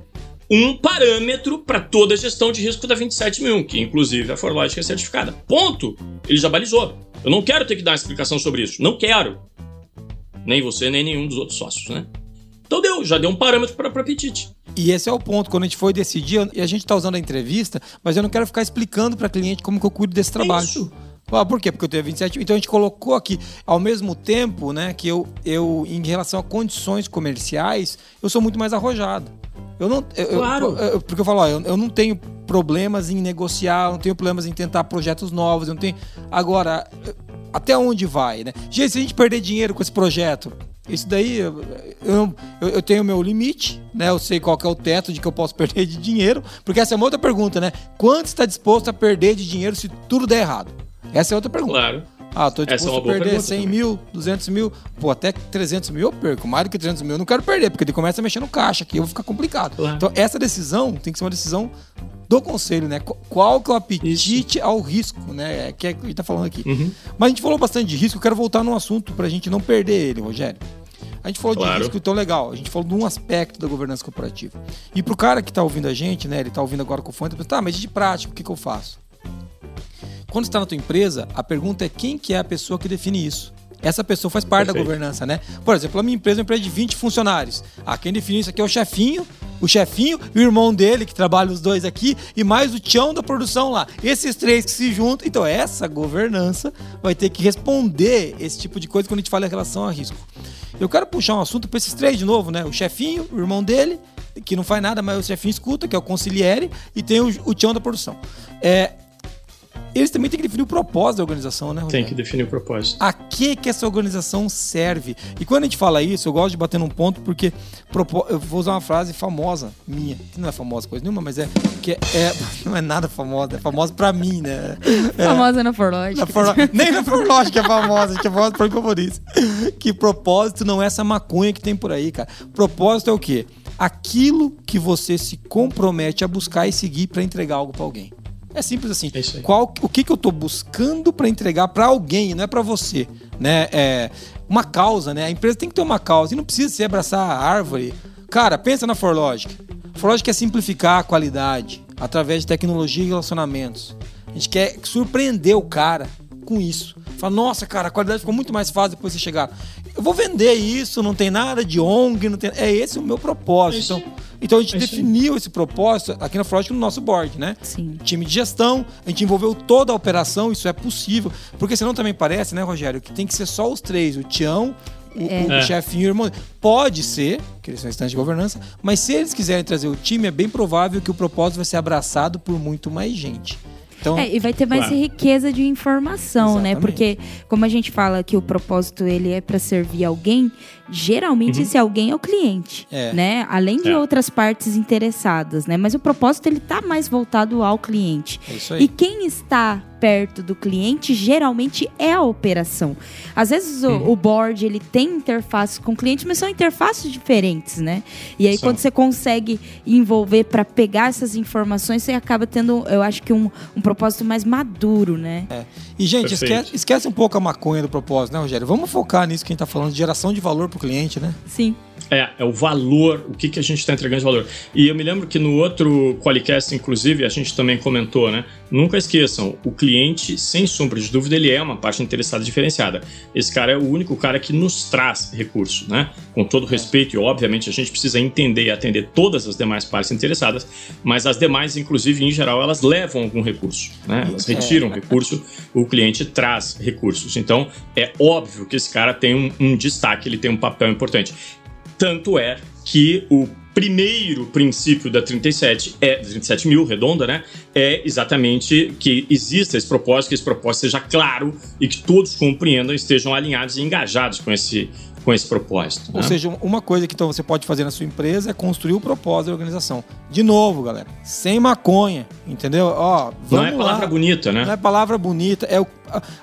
um parâmetro para toda a gestão de risco da 27001, que inclusive a Forlogic é certificada. Ponto. Ele já balizou. Eu não quero ter que dar uma explicação sobre isso. Não quero. Nem você, nem nenhum dos outros sócios, né? Então deu, já deu um parâmetro para o apetite. E esse é o ponto, quando a gente foi decidir, e a gente está usando a entrevista, mas eu não quero ficar explicando para cliente como que eu cuido desse trabalho. Isso. Ah, por quê? Porque eu tenho 27. Então a gente colocou aqui, ao mesmo tempo, né, que eu, eu, em relação a condições comerciais, eu sou muito mais arrojado. Eu não. Eu, claro. Eu, porque eu falo, ó, eu, eu não tenho problemas em negociar, não tenho problemas em tentar projetos novos, eu não tenho. Agora, até onde vai, né? Gente, se a gente perder dinheiro com esse projeto, isso daí eu, eu, eu tenho meu limite, né? Eu sei qual é o teto de que eu posso perder de dinheiro, porque essa é uma outra pergunta, né? Quanto está disposto a perder de dinheiro se tudo der errado? Essa é outra pergunta. Claro. Ah, tô disposto é a perder 100 também. mil, 200 mil, pô, até 300 mil eu perco. Mais do que 300 mil eu não quero perder, porque ele começa a mexer no caixa aqui, eu vou ficar complicado. Claro. Então, essa decisão tem que ser uma decisão do conselho, né? Qual que é o apetite Isso. ao risco, né? Que é que a gente tá falando aqui. Uhum. Mas a gente falou bastante de risco, eu quero voltar num assunto pra gente não perder ele, Rogério. A gente falou claro. de risco, então legal. A gente falou de um aspecto da governança corporativa. E pro cara que tá ouvindo a gente, né? Ele tá ouvindo agora com o fone, tá, mas de prática, o que, que eu faço? Quando está na tua empresa, a pergunta é quem que é a pessoa que define isso. Essa pessoa faz parte Perfeito. da governança, né? Por exemplo, a minha empresa é uma empresa de 20 funcionários. Ah, quem define isso aqui é o chefinho, o chefinho e o irmão dele, que trabalha os dois aqui, e mais o tião da produção lá. Esses três que se juntam. Então, essa governança vai ter que responder esse tipo de coisa quando a gente fala em relação a risco. Eu quero puxar um assunto para esses três de novo, né? O chefinho, o irmão dele, que não faz nada, mas o chefinho escuta, que é o conciliere, e tem o, o tião da produção. É, eles também têm que definir o propósito da organização, né, Rogério? Tem que definir o propósito. A que que essa organização serve? E quando a gente fala isso, eu gosto de bater num ponto porque eu vou usar uma frase famosa minha, que não é famosa coisa nenhuma, mas é que é, é não é nada famosa, é famosa pra mim, né? É, famosa na Forlogic. Na For, nem na Forlogic é famosa, que é famosa pra mim por isso. Que propósito não é essa maconha que tem por aí, cara. Propósito é o quê? Aquilo que você se compromete a buscar e seguir para entregar algo para alguém. É simples assim. É Qual, o que, que eu estou buscando para entregar para alguém, não é para você, né? É uma causa, né? A empresa tem que ter uma causa e não precisa se abraçar a árvore. Cara, pensa na Forlogic. Forlogic é simplificar a qualidade através de tecnologia e relacionamentos. A gente quer surpreender o cara com isso. Fala, nossa, cara, a qualidade ficou muito mais fácil depois de você chegar. Eu vou vender isso, não tem nada de ONG, não tem. É esse o meu propósito. Então, então a gente definiu esse propósito aqui na Frog no nosso board, né? Sim. Time de gestão, a gente envolveu toda a operação, isso é possível. Porque senão também parece, né, Rogério, que tem que ser só os três, o Tião, o, é. o é. chefinho e o irmão. Pode ser, que eles são instantes de governança, mas se eles quiserem trazer o time, é bem provável que o propósito vai ser abraçado por muito mais gente. Então, é, e vai ter mais claro. riqueza de informação, né? Exatamente. né? Porque, como a gente fala que o propósito ele é para servir alguém, geralmente uhum. esse alguém é o cliente, é. né? Além de é. outras partes interessadas, né? Mas o propósito ele tá mais voltado ao cliente. É isso aí. E quem está perto do cliente geralmente é a operação. Às vezes o, uhum. o board ele tem interfaces com o cliente, mas são interfaces diferentes, né? E aí quando você consegue envolver para pegar essas informações, você acaba tendo, eu acho que um, um propósito mais maduro, né? É. E gente, esquece, esquece, um pouco a maconha do propósito, né, Rogério? Vamos focar nisso que a gente tá falando de geração de valor para o cliente, né? Sim. É, é o valor, o que, que a gente está entregando de valor. E eu me lembro que no outro Qualicast, inclusive, a gente também comentou, né? Nunca esqueçam, o cliente, sem sombra de dúvida, ele é uma parte interessada diferenciada. Esse cara é o único cara que nos traz recurso, né? Com todo respeito, e obviamente a gente precisa entender e atender todas as demais partes interessadas, mas as demais, inclusive, em geral, elas levam algum recurso, né? Elas retiram recurso, o cliente traz recursos. Então, é óbvio que esse cara tem um, um destaque, ele tem um papel importante. Tanto é que o primeiro princípio da 37 é 37 mil redonda, né? É exatamente que exista esse propósito, que esse propósito seja claro e que todos compreendam, estejam alinhados e engajados com esse com esse propósito. Ou né? seja, uma coisa que então você pode fazer na sua empresa é construir o propósito da organização. De novo, galera, sem maconha, entendeu? Ó, não é palavra lá. bonita, né? Não é palavra bonita, é o,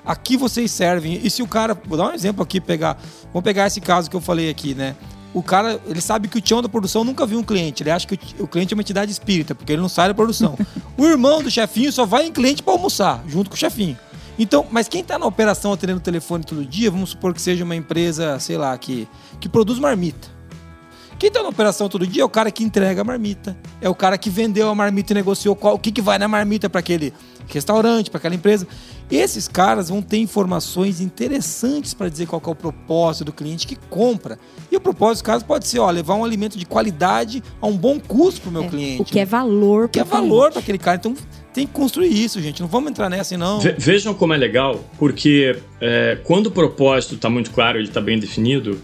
aqui vocês servem. E se o cara, vou dar um exemplo aqui, pegar, vamos pegar esse caso que eu falei aqui, né? O cara, ele sabe que o tião da produção nunca viu um cliente. Ele acha que o, cliente é uma entidade espírita, porque ele não sai da produção. o irmão do chefinho só vai em cliente para almoçar, junto com o chefinho. Então, mas quem está na operação atendendo o telefone todo dia, vamos supor que seja uma empresa, sei lá, que, que produz marmita. Quem está na operação todo dia é o cara que entrega a marmita. É o cara que vendeu a marmita e negociou qual, o que, que vai na marmita para aquele restaurante, para aquela empresa. Esses caras vão ter informações interessantes para dizer qual é o propósito do cliente que compra. E o propósito, caso, pode ser ó, levar um alimento de qualidade a um bom custo para o meu é, cliente. O que é valor O que é valor para aquele cara. Então tem que construir isso, gente. Não vamos entrar nessa, não. Vejam como é legal, porque é, quando o propósito está muito claro, ele está bem definido,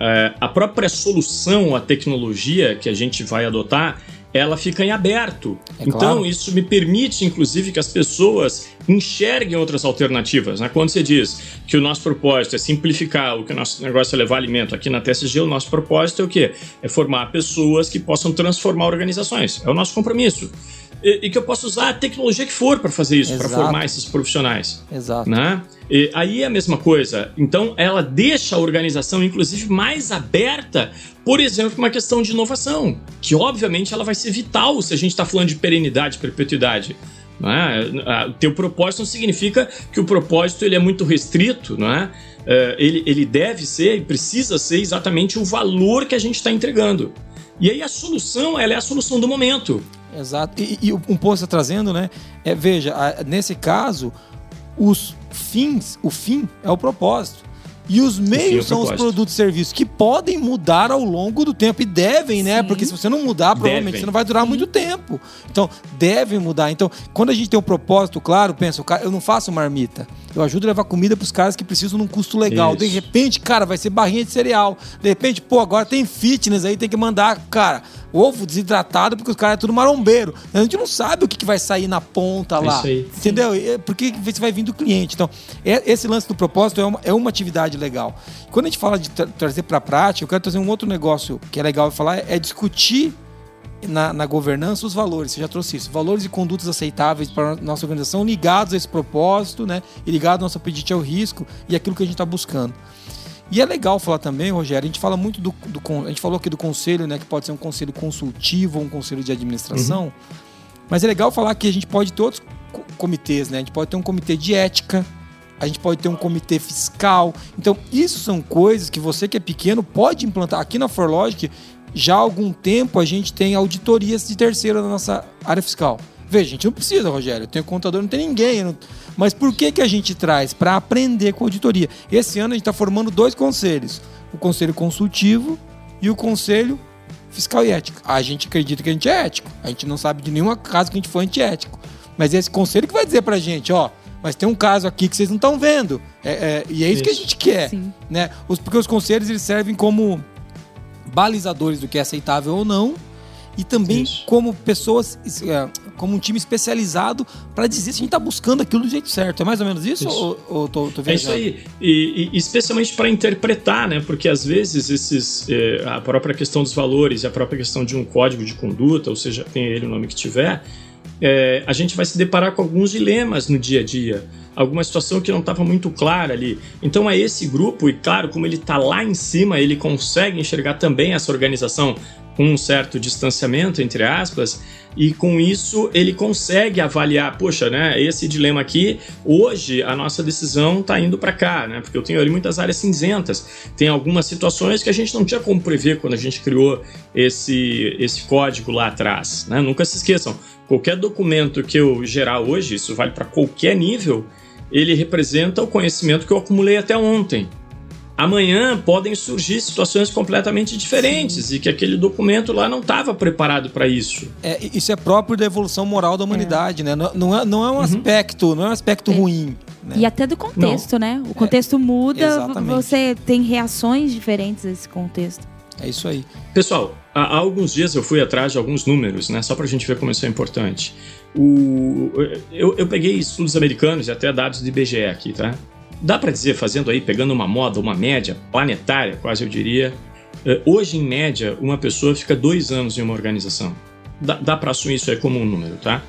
é, a própria solução, a tecnologia que a gente vai adotar, ela fica em aberto. É então, claro. isso me permite, inclusive, que as pessoas enxerguem outras alternativas. Né? Quando você diz que o nosso propósito é simplificar, o que o nosso negócio é levar alimento aqui na TSG, o nosso propósito é o quê? É formar pessoas que possam transformar organizações. É o nosso compromisso. E, e que eu possa usar a tecnologia que for para fazer isso, para formar esses profissionais. Exato. Né? E aí é a mesma coisa. Então, ela deixa a organização, inclusive, mais aberta, por exemplo, uma questão de inovação, que obviamente ela vai ser vital se a gente está falando de perenidade, perpetuidade. Não é? O teu propósito não significa que o propósito ele é muito restrito, não é? é ele, ele deve ser e precisa ser exatamente o valor que a gente está entregando. E aí a solução, ela é a solução do momento. Exato. E, e um ponto que você está trazendo, né? É, veja, nesse caso, os fins, o fim é o propósito. E os meios o são os produtos e serviços que podem mudar ao longo do tempo. E devem, né? Sim. Porque se você não mudar, provavelmente Devem. você não vai durar muito tempo. Então, devem mudar. Então, quando a gente tem um propósito claro, pensa, eu não faço marmita. Eu ajudo a levar comida pros caras que precisam num custo legal. Isso. De repente, cara, vai ser barrinha de cereal. De repente, pô, agora tem fitness aí, tem que mandar, cara, ovo desidratado porque os caras é tudo marombeiro. A gente não sabe o que, que vai sair na ponta lá. Isso aí. Entendeu? É Porque você vai vir do cliente. Então, é- esse lance do propósito é uma, é uma atividade legal. Quando a gente fala de tra- trazer para a prática, eu quero trazer um outro negócio que é legal falar, é discutir na, na governança os valores. Você já trouxe isso. Valores e condutas aceitáveis para a nossa organização ligados a esse propósito, né? E ligados ao nosso apetite ao risco e aquilo que a gente está buscando. E é legal falar também, Rogério, a gente fala muito do, do a gente falou aqui do conselho, né, que pode ser um conselho consultivo ou um conselho de administração. Mas é legal falar que a gente pode ter outros co- comitês, né? A gente pode ter um comitê de ética, a gente pode ter um comitê fiscal. Então, isso são coisas que você que é pequeno pode implantar. Aqui na Forlogic, já há algum tempo a gente tem auditorias de terceiro na nossa área fiscal. Veja, a gente não precisa, Rogério. Eu tenho contador, não tem ninguém. não- Mas por que, que a gente traz? Para aprender com auditoria. Esse ano a gente está formando dois conselhos: o conselho consultivo e o conselho fiscal e ética. A gente acredita que a gente é ético. A gente não sabe de nenhuma caso que a gente foi antiético. Mas é esse conselho que vai dizer pra gente, ó, mas tem um caso aqui que vocês não estão vendo. É, é, e é isso, que a Isso. gente quer. Sim. Né? Os, porque os conselhos eles servem como balizadores do que é aceitável ou não. E também Isso. como pessoas, é, como um time especializado para dizer se a gente está buscando aquilo do jeito certo. É mais ou menos isso, Isso. ou, ou tô, tô É isso aí. E, e especialmente para interpretar, né? Porque às vezes esses, eh, a própria questão dos valores e a própria questão de um código de conduta, ou seja, tenha ele o nome que tiver, eh, a gente vai se deparar com alguns dilemas no dia a dia. Alguma situação que não estava muito clara ali. Então é esse grupo, e claro, como ele está lá em cima, ele consegue enxergar também essa organização com um certo distanciamento, entre aspas, e com isso ele consegue avaliar, poxa, né, esse dilema aqui, hoje a nossa decisão está indo para cá, né, porque eu tenho ali muitas áreas cinzentas, tem algumas situações que a gente não tinha como prever quando a gente criou esse, esse código lá atrás, né, nunca se esqueçam, qualquer documento que eu gerar hoje, isso vale para qualquer nível, ele representa o conhecimento que eu acumulei até ontem. Amanhã podem surgir situações completamente diferentes e que aquele documento lá não estava preparado para isso. É, isso é próprio da evolução moral da humanidade, né? Não, não é, não é um aspecto, não é um aspecto É. ruim. Né? E até do contexto, né? O contexto muda, exatamente. você tem reações diferentes a esse contexto. É isso aí. Pessoal, há, há alguns dias eu fui atrás de alguns números, né? Só para a gente ver como isso é importante. O, eu, eu peguei estudos americanos e até dados do IBGE aqui, tá? Dá para dizer, fazendo aí, pegando uma moda, uma média planetária, quase eu diria. eh, Hoje, em média, uma pessoa fica dois anos em uma organização. Dá, dá para assumir isso aí como um número, tá?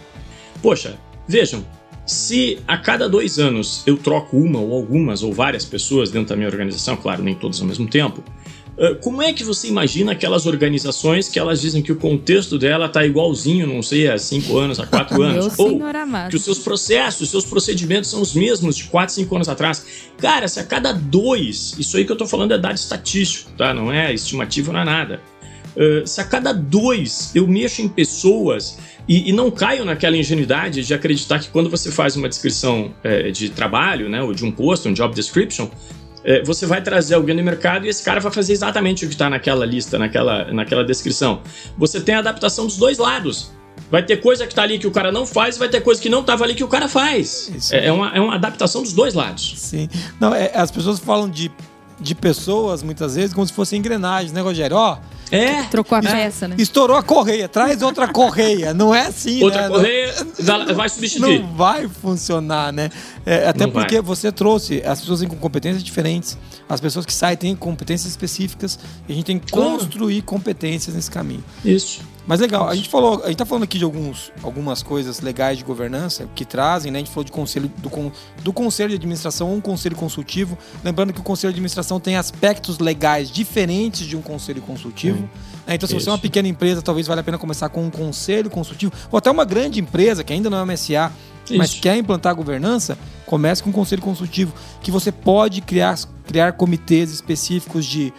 Poxa, vejam, se a cada dois anos eu troco uma ou algumas ou várias pessoas dentro da minha organização, claro, nem todas ao mesmo tempo, Como é que você imagina aquelas organizações que elas dizem que o contexto dela tá igualzinho, não sei, há cinco anos, há quatro anos? Ou que os seus processos, os seus procedimentos são os mesmos de 4, 5 anos atrás. Cara, se a cada dois, isso aí que eu tô falando é dado estatístico, tá? Não é estimativa, não é nada. Uh, se a cada dois eu mexo em pessoas e, e não caio naquela ingenuidade de acreditar que quando você faz uma descrição eh, de trabalho, né, ou de um posto, um job description, eh, você vai trazer alguém no mercado e esse cara vai fazer exatamente o que está naquela lista, naquela, naquela descrição. Você tem a adaptação dos dois lados. Vai ter coisa que tá ali que o cara não faz, vai ter coisa que não tava ali que o cara faz. É, é uma, é uma adaptação dos dois lados. Sim. Não, é, as pessoas falam de, de pessoas, muitas vezes, como se fossem engrenagens, né, Rogério? Ó, É. Trocou a peça, né? estourou a correia, traz outra correia. Não é assim, Outra né? correia vai- vai substituir. Não vai funcionar, né? É, até Não porque vai. você trouxe, as pessoas têm com competências diferentes, as pessoas que saem têm competências específicas, e a gente tem que Claro. construir competências nesse caminho. Isso. Mas legal, a gente falou, a gente tá falando aqui de alguns, algumas coisas legais de governança que trazem, né? A gente falou de conselho do, do conselho de administração ou um conselho consultivo. Lembrando que o conselho de administração tem aspectos legais diferentes de um conselho consultivo. né? Então, se você é uma Isso. pequena empresa, talvez valha a pena começar com um conselho consultivo, ou até uma grande empresa que ainda não é uma SA, mas Isso. quer implantar governança, comece com um conselho consultivo, que você pode criar, criar comitês específicos de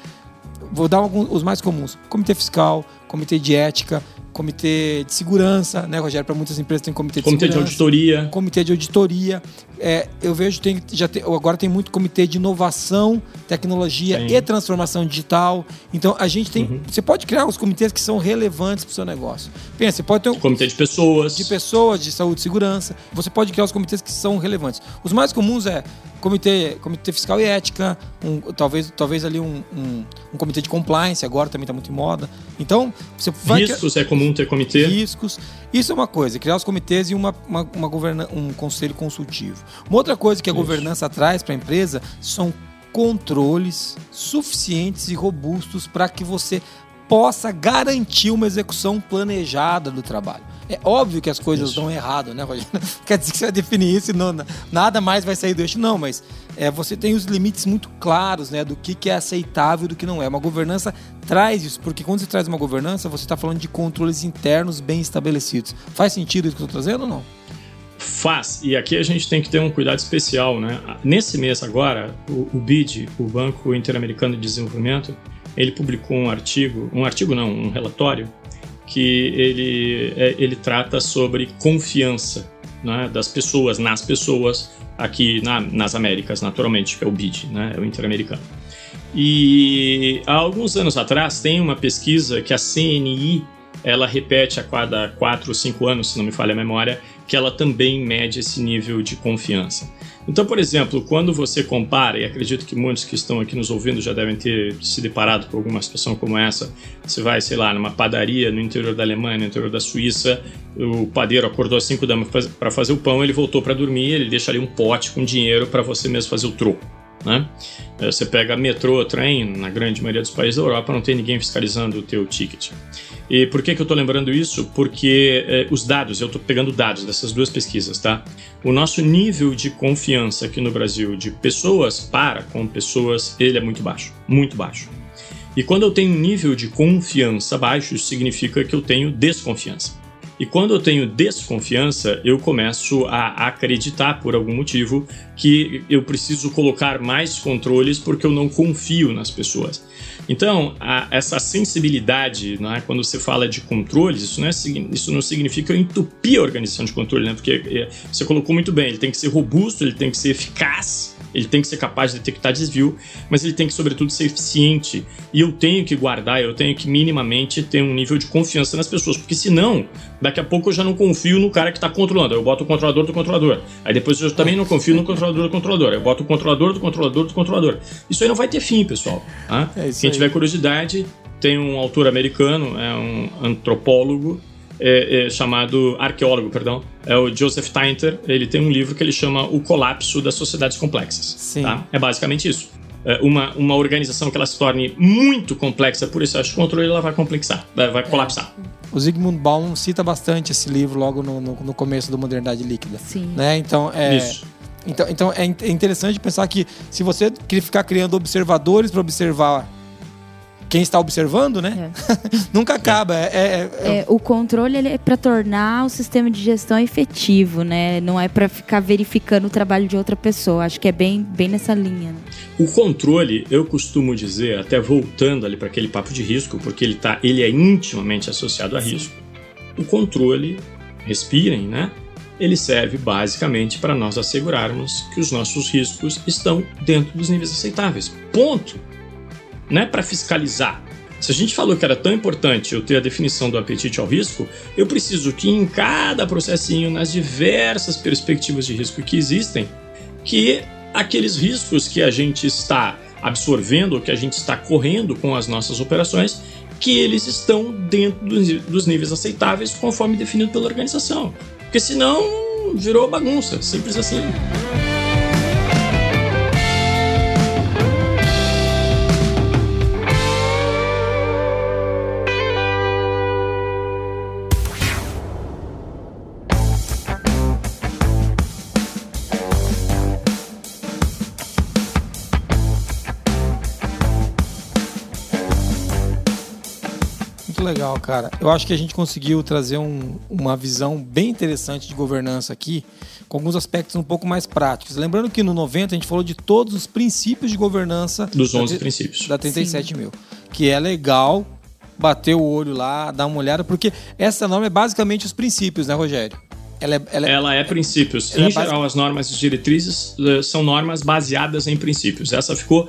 Vou dar alguns, os mais comuns: comitê fiscal, comitê de ética, comitê de segurança, né, Rogério? Para muitas empresas tem comitê de comitê segurança. Comitê de auditoria. Comitê de auditoria. É, eu vejo tem, já tem, agora tem muito comitê de inovação, tecnologia e transformação digital. Então a gente tem. Uhum. Você pode criar os comitês que são relevantes para o seu negócio. Pensa, você pode ter um. Comitê de pessoas. De pessoas, de saúde e segurança. Você pode criar os comitês que são relevantes. Os mais comuns é comitê, comitê fiscal e ética, um, talvez, talvez ali um, um, um, comitê de compliance, agora também está muito em moda. Então, você vai. Riscos é comum ter comitê. Riscos. Isso é uma coisa, criar os comitês e uma, uma, uma governa um conselho consultivo. Uma outra coisa que a Isso. governança traz para a empresa são controles suficientes e robustos para que você possa garantir uma execução planejada do trabalho. É óbvio que as coisas isso. dão errado, né, Rogério? Quer dizer que você vai definir isso e não, nada mais vai sair do eixo. Não, mas é, você tem os limites muito claros né, do que, que é aceitável e do que não é. Uma governança traz isso, porque quando você traz uma governança, você está falando de controles internos bem estabelecidos. Faz sentido isso que eu estou trazendo ou não? Faz. E aqui a gente tem que ter um cuidado especial, né? Nesse mês agora, o, o BID, o Banco Interamericano de Desenvolvimento, ele publicou um artigo, um artigo não, um relatório que ele, é, ele trata sobre confiança né, das pessoas nas pessoas aqui na, nas Américas, naturalmente, que é o BID, né, é o Interamericano. E há alguns anos atrás tem uma pesquisa que a CNI ela repete a cada 4 ou 5 anos, se não me falha a memória, que ela também mede esse nível de confiança. Então, por exemplo, quando você compara, e acredito que muitos que estão aqui nos ouvindo já devem ter se deparado com alguma situação como essa, você vai, sei lá, numa padaria no interior da Alemanha, no interior da Suíça, o padeiro acordou às 5 da manhã para fazer o pão, ele voltou para dormir, ele deixa ali um pote com dinheiro para você mesmo fazer o troco. Né? É, você pega metrô, trem, na grande maioria dos países da Europa não tem ninguém fiscalizando o teu ticket. E por que, que eu estou lembrando isso? Porque eh, os dados, eu estou pegando dados dessas duas pesquisas, tá? O nosso nível de confiança aqui no Brasil de pessoas para com pessoas, ele é muito baixo, muito baixo. E quando eu tenho um nível de confiança baixo, isso significa que eu tenho desconfiança. E quando eu tenho desconfiança, eu começo a acreditar por algum motivo que eu preciso colocar mais controles porque eu não confio nas pessoas. Então, a, essa sensibilidade, né, quando você fala de controles, isso não, é, isso não significa entupir a organização de controle, né, porque é, você colocou muito bem, ele tem que ser robusto, ele tem que ser eficaz, ele tem que ser capaz de detectar desvio, mas ele tem que, sobretudo, ser eficiente. E eu tenho que guardar, eu tenho que minimamente ter um nível de confiança nas pessoas, porque senão, daqui a pouco eu já não confio no cara que está controlando. Eu boto o controlador do controlador. Aí depois eu também não confio no controlador do controlador. Eu boto o controlador do controlador do controlador. Isso aí não vai ter fim, pessoal. Tá? É Quem tiver curiosidade, tem um autor americano, é um antropólogo, é, é, chamado arqueólogo, perdão, é o Joseph Tainter. Ele tem um livro que ele chama O Colapso das Sociedades Complexas. Sim. Tá? É basicamente isso. É uma, uma organização que ela se torne muito complexa por excesso de controle, ela vai complexar, vai colapsar. O Zygmunt Baum cita bastante esse livro logo no, no, no começo do Modernidade Líquida. Sim. Né? Então, é, Isso. Então, então é, é interessante pensar que se você ficar criando observadores para observar quem está observando, né? É. Nunca acaba. É, é, é, é o controle é para tornar o sistema de gestão efetivo, né? Não é para ficar verificando o trabalho de outra pessoa. Acho que é bem, bem nessa linha. Né? O controle, eu costumo dizer, até voltando ali para aquele papo de risco, porque ele, tá, ele é intimamente associado a Sim. risco. O controle, respirem, né? Ele serve basicamente para nós assegurarmos que os nossos riscos estão dentro dos níveis aceitáveis. Ponto não é para fiscalizar. Se a gente falou que era tão importante eu ter a definição do apetite ao risco, eu preciso que em cada processinho, nas diversas perspectivas de risco que existem, que aqueles riscos que a gente está absorvendo, que a gente está correndo com as nossas operações, que eles estão dentro dos níveis aceitáveis conforme definido pela organização. Porque senão virou bagunça, simples assim. Legal, cara. Eu acho que a gente conseguiu trazer um, uma visão bem interessante de governança aqui, com alguns aspectos um pouco mais práticos. Lembrando que no 90 a gente falou de todos os princípios de governança. Dos 11 da, princípios. Da 37 Sim. mil. Que é legal, bater o olho lá, dar uma olhada, porque essa norma é basicamente os princípios, né, Rogério? Ela é, ela é, ela é princípios. Ela em é geral, as normas e diretrizes uh, são normas baseadas em princípios. Essa ficou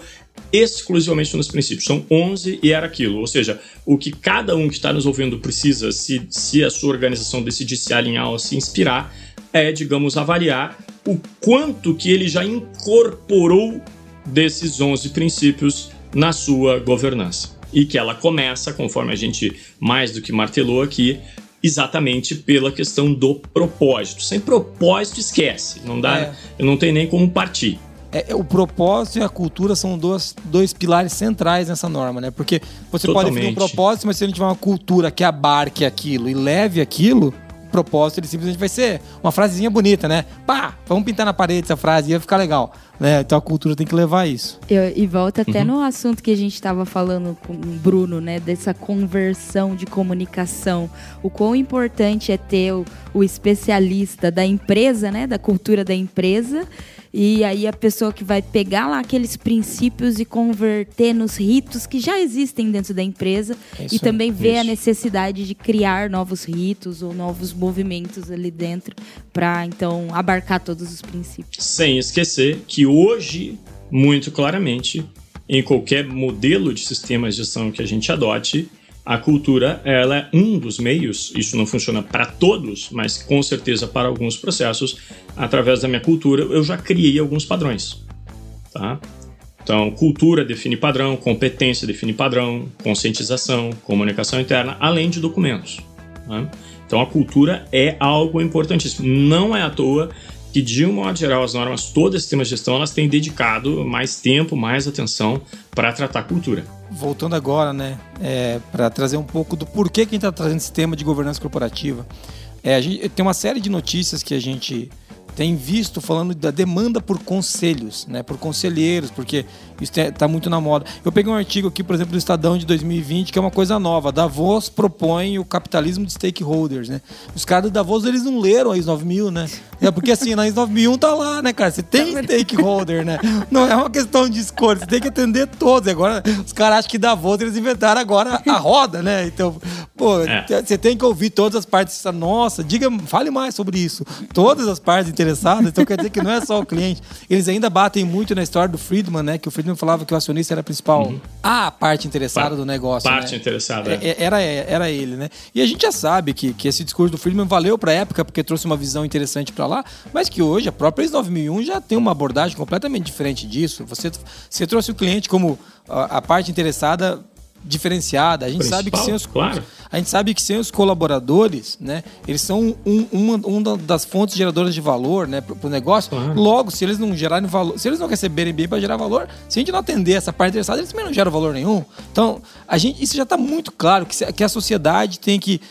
exclusivamente nos princípios. São 11 e era aquilo. Ou seja, o que cada um que está nos ouvindo precisa, se, se a sua organização decidir se alinhar ou se inspirar, é, digamos, avaliar o quanto que ele já incorporou desses 11 princípios na sua governança. E que ela começa, conforme a gente mais do que martelou aqui, exatamente pela questão do propósito. Sem propósito, esquece. Não dá, é. não tem nem como partir. É, é, o propósito e a cultura são dois, dois pilares centrais nessa norma, né? Porque você Totalmente. pode definir um propósito, mas se a gente tiver uma cultura que abarque aquilo e leve aquilo, o propósito ele simplesmente vai ser uma frasezinha bonita, né? Pá, vamos pintar na parede essa frase e vai ficar legal. Né? Então a cultura tem que levar isso. Eu, e volta até uhum. no assunto que a gente estava falando com o Bruno, né? Dessa conversão de comunicação. O quão importante é ter o, o especialista da empresa, né? Da cultura da empresa e aí a pessoa que vai pegar lá aqueles princípios e converter nos ritos que já existem dentro da empresa isso, e também ver a necessidade de criar novos ritos ou novos movimentos ali dentro para então abarcar todos os princípios. Sem esquecer que hoje, muito claramente, em qualquer modelo de sistema de gestão que a gente adote, a cultura ela é um dos meios, isso não funciona para todos, mas com certeza para alguns processos, através da minha cultura eu já criei alguns padrões. Tá? Então, cultura define padrão, competência define padrão, conscientização, comunicação interna, além de documentos. Tá? Então, a cultura é algo importantíssimo. Não é à toa que, de um modo geral, as normas, todo esse sistema de gestão, elas têm dedicado mais tempo, mais atenção para tratar cultura. Voltando agora, né, é, para trazer um pouco do porquê que a gente está trazendo esse tema de governança corporativa. É, a gente tem uma série de notícias que a gente tem visto falando da demanda por conselhos, né, por conselheiros, porque isso está muito na moda. Eu peguei um artigo aqui, por exemplo, do Estadão de 2020, que é uma coisa nova. Davos propõe o capitalismo de stakeholders, né? Os caras do Davos, eles não leram a IS 9000, né? É porque assim, na IS 9001 tá lá, né, cara? Você tem stakeholder, né? Não é uma questão de escolha, você tem que atender todos. Agora, os caras acham que Davos eles inventaram agora a roda, né? Então, pô, é. você tem que ouvir todas as partes. Nossa, diga, fale mais sobre isso. Todas as partes interessadas, então quer dizer que não é só o cliente. Eles ainda batem muito na história do Friedman, né? Que o Friedman falava que o acionista era a principal, uhum. a parte interessada do negócio. Parte né? interessada. É, é. Era, era ele, né? E a gente já sabe que, que esse discurso do Friedman valeu para a época porque trouxe uma visão interessante para lá, mas que hoje a própria IS 9001 já tem uma abordagem completamente diferente disso. Você, você trouxe o cliente como a, a parte interessada diferenciada. A gente Principal, sabe que sem os claro. a gente sabe que sem os colaboradores, né, eles são um, uma, uma das fontes geradoras de valor, né, para o negócio. Claro. Logo, se eles não gerarem valor, se eles não receberem bem para gerar valor, se a gente não atender essa parte interessada, eles também não geram valor nenhum. Então, a gente isso já está muito claro que, que a sociedade tem que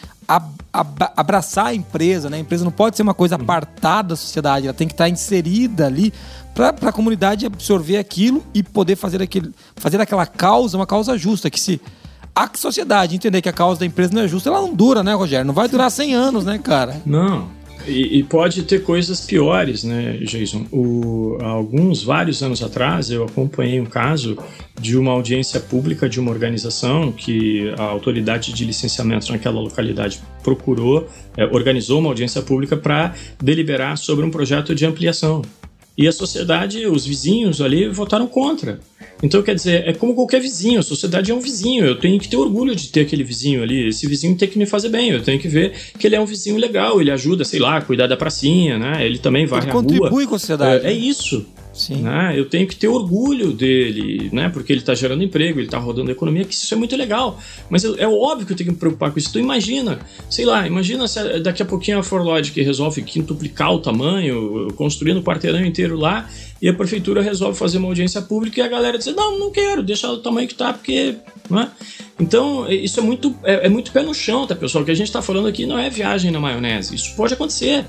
abraçar a empresa, né? A empresa não pode ser uma coisa apartada da sociedade, ela tem que estar inserida ali para a comunidade absorver aquilo e poder fazer, aquele, fazer aquela causa uma causa justa. Que se a sociedade entender que a causa da empresa não é justa, ela não dura, né, Rogério? Não vai durar 100 anos, né, cara? Não. E, e, pode ter coisas piores, né, Jason? O, alguns, vários anos atrás, eu acompanhei um caso de uma audiência pública de uma organização que a autoridade de licenciamento naquela localidade procurou, é, organizou uma audiência pública para deliberar sobre um projeto de ampliação. E a sociedade, os vizinhos ali votaram contra. Então, quer dizer, é como qualquer vizinho, a sociedade é um vizinho, eu tenho que ter orgulho de ter aquele vizinho ali, esse vizinho tem que me fazer bem, eu tenho que ver que ele é um vizinho legal, ele ajuda, sei lá, a cuidar da pracinha, né? Ele também vai ele contribui com a sociedade. É, é isso. Sim. Né? Eu tenho que ter orgulho dele, né? Porque ele está gerando emprego, ele está rodando a economia, que isso é muito legal. Mas é óbvio que eu tenho que me preocupar com isso. Então imagina, sei lá, imagina se daqui a pouquinho a Forlogic resolve quintuplicar o tamanho, construindo o quarteirão inteiro lá, e a prefeitura resolve fazer uma audiência pública e a galera diz, não, não quero, deixa o tamanho que tá, porque... Né? Então, isso é muito, é, é muito pé no chão, tá, pessoal? O que a gente está falando aqui não é viagem na maionese. Isso pode acontecer,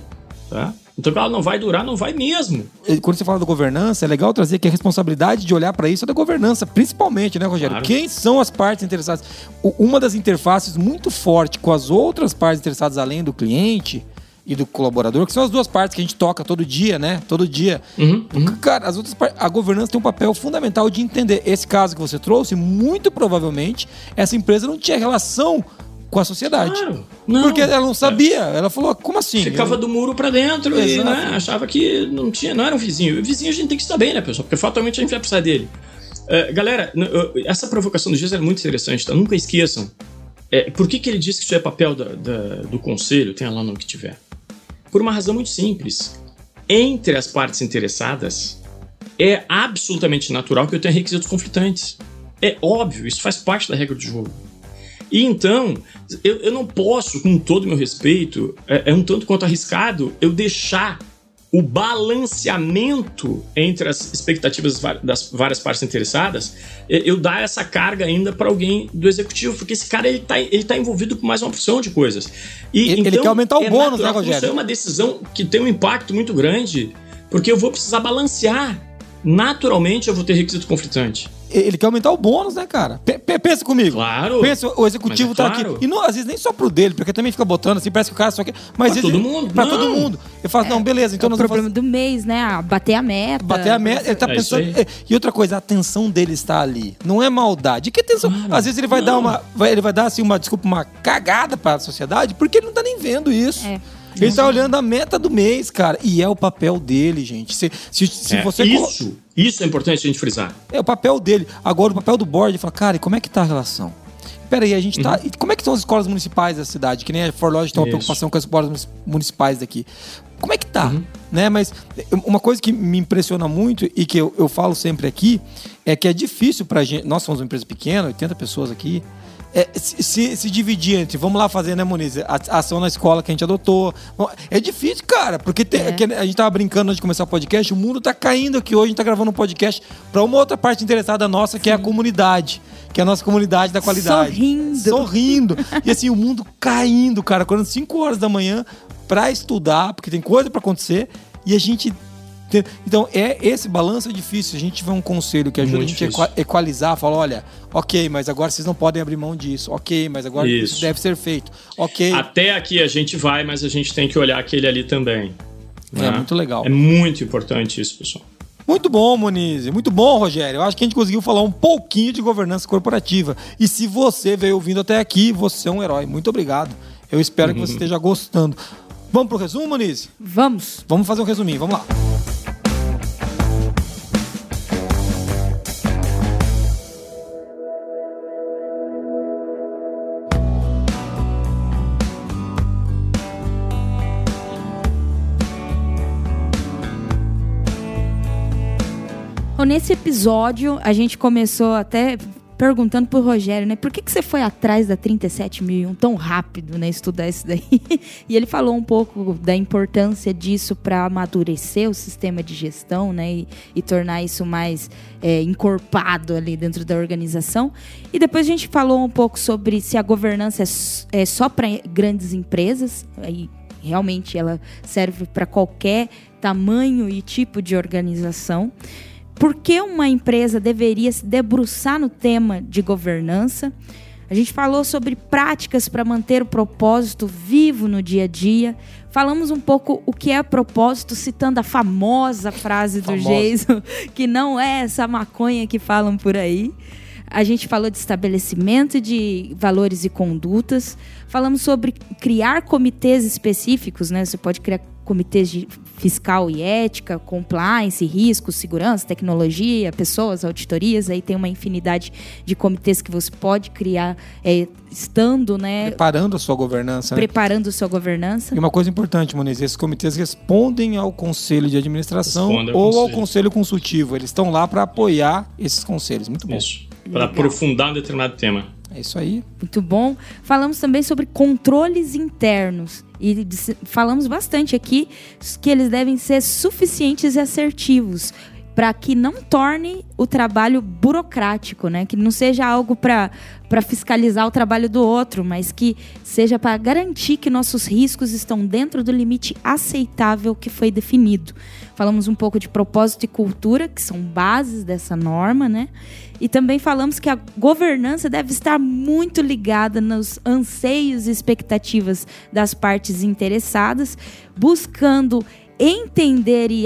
tá? Então, ela não vai durar, não vai mesmo. Quando você fala da governança, é legal trazer que a responsabilidade de olhar para isso é da governança, principalmente, né, Rogério? Claro. Quem são as partes interessadas? Uma das interfaces muito forte com as outras partes interessadas além do cliente e do colaborador, que são as duas partes que a gente toca todo dia, né? Todo dia. Uhum, uhum. Cara, as outras par- a governança tem um papel fundamental de entender esse caso que você trouxe, muito provavelmente essa empresa não tinha relação com a sociedade. Claro. Não. Porque ela não sabia. Ela falou, como assim? Ficava Eu- do muro pra dentro e Exato. né, achava que não tinha, não era um vizinho. O vizinho a gente tem que estar bem, né, pessoal? Porque fatalmente a gente vai precisar dele. Eh, galera, essa provocação do Giz é muito interessante, tá? Nunca esqueçam. Eh, por que, que ele disse que isso é papel da- da- do conselho? Tenha lá no que tiver. Por uma razão muito simples. Entre as partes interessadas, é absolutamente natural que eu tenha requisitos conflitantes. É óbvio, isso faz parte da regra do jogo. E então, eu, eu não posso, com todo o meu respeito, é, é um tanto quanto arriscado eu deixar o balanceamento entre as expectativas va- das várias partes interessadas, eu dar essa carga ainda para alguém do executivo, porque esse cara ele tá, ele tá envolvido com mais uma opção de coisas. E, Ele- ele então, quer aumentar o é bônus, né, natural que Rogério? Isso é uma decisão que tem um impacto muito grande, porque eu vou precisar balancear. Naturalmente eu vou ter requisito conflitante. Ele quer aumentar o bônus, né, cara? Pe- pe- pensa comigo. Claro. Pensa, o executivo Mas é tá claro. aqui. E não, às vezes nem só pro dele, porque também fica botando assim, parece que o cara só quer. Mas Pra todo mundo, Pra não. todo mundo. Eu falo, não, beleza, então é o nós vamos problema fazer. do mês, né? Ah, bater a meta. Bater a meta, ele tá É pensando. E outra coisa, a atenção dele está ali. Não é maldade. Que atenção? Às vezes ele vai dar uma. vai- ele vai dar assim uma, desculpa, uma cagada para a sociedade, porque ele não tá nem vendo isso. É. Ele tá olhando a meta do mês, cara. E é o papel dele, gente. Se, se, se É, você. colo- isso, isso é importante a gente frisar. É o papel dele. Agora, o papel do board é falar, cara, e como é que tá a relação? Pera aí, a gente tá. E como é que são as escolas municipais da cidade? Que nem a Forlodge tem uma Isso. preocupação com as escolas munici- municipais daqui. Como é que tá? Né? Mas eh, uma coisa que me impressiona muito e que eu, eu falo sempre aqui é que é difícil pra gente. Nós somos uma empresa pequena, 80 pessoas aqui. É, se, se- dividir entre, vamos lá fazer, né, Moniz? A, ação na escola que a gente adotou. É difícil, cara, porque tem- É. a gente tava brincando antes de começar o podcast, o mundo tá caindo aqui hoje, a gente tá gravando um podcast pra uma outra parte interessada nossa, que é a comunidade. Que é a nossa comunidade da qualidade. Sorrindo. Sorrindo. E assim, o mundo caindo, cara, acordando 5 horas da manhã pra estudar, porque tem coisa pra acontecer, e a gente. Então, é esse balanço é difícil. A gente tiver um conselho que ajuda Muito a gente a difícil. equalizar, fala, olha, ok, mas agora vocês não podem abrir mão disso. Ok, mas agora isso, Isso. deve ser feito. Ok. Até aqui a gente vai, mas a gente tem que olhar aquele ali também. É né? muito legal. É muito importante isso, pessoal. Muito bom, Moniz. Muito bom, Rogério. Eu acho que a gente conseguiu falar um pouquinho de governança corporativa. E se você veio ouvindo até aqui, você é um herói. Muito obrigado. Eu espero que você esteja gostando. Vamos pro resumo, Moniz? Vamos. Vamos fazer um resuminho. Vamos lá. Nesse episódio, a gente começou até perguntando pro Rogério, né? Por que, que você foi atrás da 37001 tão rápido, né? Estudar isso daí. e ele falou um pouco da importância disso para amadurecer o sistema de gestão, né? E, e tornar isso mais é, encorpado ali dentro da organização. E depois a gente falou um pouco sobre se a governança é, é só para grandes empresas. Aí realmente ela serve para qualquer tamanho e tipo de organização. Por que uma empresa deveria se debruçar no tema de governança? A gente falou sobre práticas para manter o propósito vivo no dia a dia. Falamos um pouco o que é propósito, citando a famosa frase do Famosa. Jason, que não é essa maconha que falam por aí. A gente falou de estabelecimento de valores e condutas. Falamos sobre criar comitês específicos, né? Você pode criar comitês de fiscal e ética, compliance, riscos, segurança, tecnologia, pessoas, auditorias. Aí tem uma infinidade de comitês que você pode criar é, estando, né? Preparando a sua governança. Né? Preparando sua governança. E uma coisa importante, Moniz, esses comitês respondem ao conselho de administração Respondem ou ao conselho. conselho consultivo. Eles estão lá para apoiar esses conselhos. Muito bom. Isso. Para aprofundar um determinado tema. É isso aí. Muito bom. Falamos também sobre controles internos. E falamos bastante aqui que eles devem ser suficientes e assertivos. Para que não torne o trabalho burocrático, né? Que não seja algo para fiscalizar o trabalho do outro, mas que seja para garantir que nossos riscos estão dentro do limite aceitável que foi definido. Falamos um pouco de propósito e cultura, que são bases dessa norma, né? E também falamos que a governança deve estar muito ligada nos anseios e expectativas das partes interessadas, buscando entender e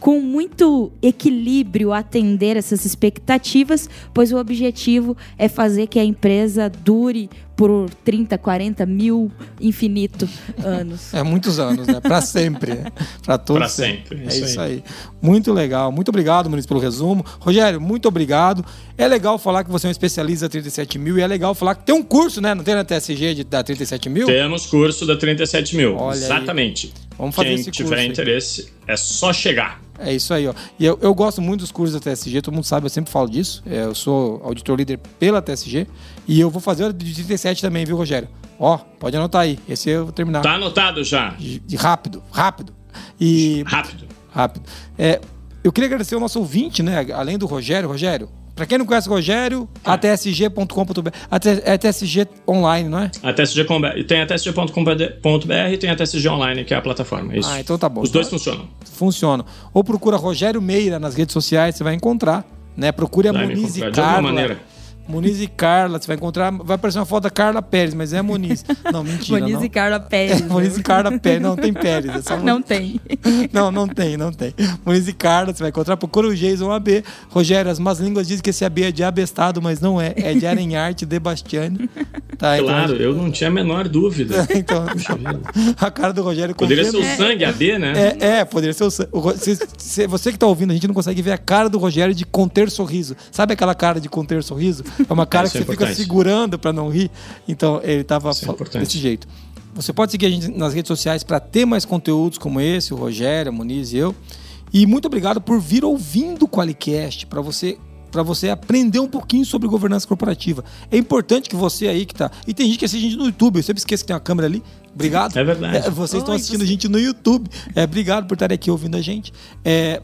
com muito equilíbrio atender essas expectativas, pois o objetivo é fazer que a empresa dure por 30, 40 mil infinito anos. É muitos anos, né? Para sempre. Né? Para todos. Para sempre. É isso aí. aí. Muito legal. Muito obrigado, Muniz, pelo resumo. Rogério, muito obrigado. É legal falar que você é um especialista da 37 mil e é legal falar que tem um curso, né? Não tem na TSG de, da 37 mil? Temos curso da 37 mil. Olha Exatamente. Aí. Vamos fazer Quem esse curso. Quem tiver interesse, é só chegar. É isso aí, ó. E eu, eu gosto muito dos cursos da TSG, todo mundo sabe, eu sempre falo disso. É, eu sou auditor líder pela TSG. E eu vou fazer o de 37 também, viu, Rogério? Ó, pode anotar aí. Esse eu vou terminar. Tá anotado já. De, de rápido, rápido. E. Rápido. Rápido. É, eu queria agradecer ao nosso ouvinte, né? Além do Rogério. Rogério, para quem não conhece o Rogério, é. atsg.com.br. É TSG online, não é? A TSG, tem a tsg.com.br e tem a TSG online, que é a plataforma. Isso. Ah, então tá bom. Os dois funcionam. Funcionam. Ou procura Rogério Meira nas redes sociais, você vai encontrar. Né? Procure a Muniz e Carla. De alguma maneira Muniz e Carla, você vai encontrar. Vai aparecer uma foto da Carla Pérez, mas é Muniz. Não, mentira. Muniz não. e Carla Pérez. É, Muniz e Carla Pérez. Não, tem Pérez. É só não tem. Não, não tem, não tem. Muniz e Carla, você vai encontrar. Procura o Jason AB. Rogério, as más línguas dizem que esse AB é de abestado, mas não é. É de Arenharte de Bastiani. Tá, então, claro, então, eu não tinha a menor dúvida. então, a cara do Rogério. Poderia ser o sangue AB, né? É, é poderia ser o sangue. Você, você que tá ouvindo, a gente não consegue ver a cara do Rogério de conter sorriso. Sabe aquela cara de conter sorriso? É uma cara que você fica segurando para não rir. Então, ele tava é desse jeito. Você pode seguir a gente nas redes sociais para ter mais conteúdos como esse, o Rogério, a Muniz e eu. E muito obrigado por vir ouvindo o Qualicast, para você para você aprender um pouquinho sobre governança corporativa. É importante que você aí que tá. E tem gente que assiste a gente no YouTube, eu sempre esqueço que tem uma câmera ali. Obrigado. É verdade. É, vocês estão assistindo a gente no YouTube. É, obrigado por estarem aqui ouvindo a gente. É,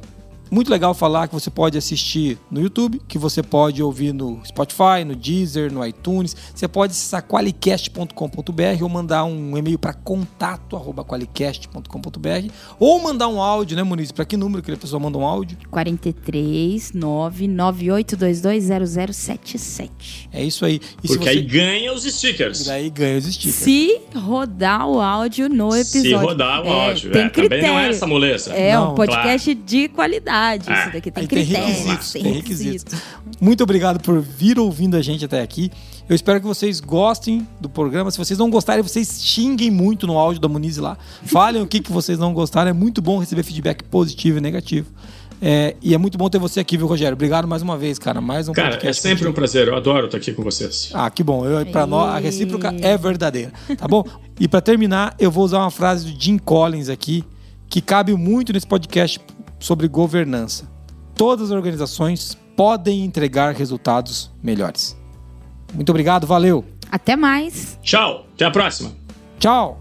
muito legal falar que você pode assistir no YouTube, que você pode ouvir no Spotify, no Deezer, no iTunes. Você pode acessar qualicast.com.br ou mandar um e-mail para contato@qualicast.com.br ou mandar um áudio, né, Muniz? Para que número que a pessoa manda um áudio? 43 998220077. É isso aí. E Porque você... aí ganha os stickers. E daí ganha os stickers. Se rodar o áudio no episódio. Se rodar o é, áudio. Tem é, critério. Também não é essa moleza. É não, um podcast claro. de qualidade Ah, isso daqui tem critérios. Tem requisitos, tem requisitos. Muito obrigado por vir ouvindo a gente até aqui. Eu espero que vocês gostem do programa. Se vocês não gostarem, vocês xinguem muito no áudio da Muniz lá. Falem o que, que vocês não gostaram. É muito bom receber feedback positivo e negativo. É, e é muito bom ter você aqui, viu, Rogério? Obrigado mais uma vez, cara. Mais um cara, podcast. é sempre um prazer. Eu adoro estar aqui com vocês. Ah, que bom. Eu, pra nós, a recíproca é verdadeira, tá bom? e para terminar, eu vou usar uma frase do Jim Collins aqui, que cabe muito nesse podcast sobre governança. Todas as organizações podem entregar resultados melhores. Muito obrigado, valeu. Até mais. Tchau, até a próxima. Tchau.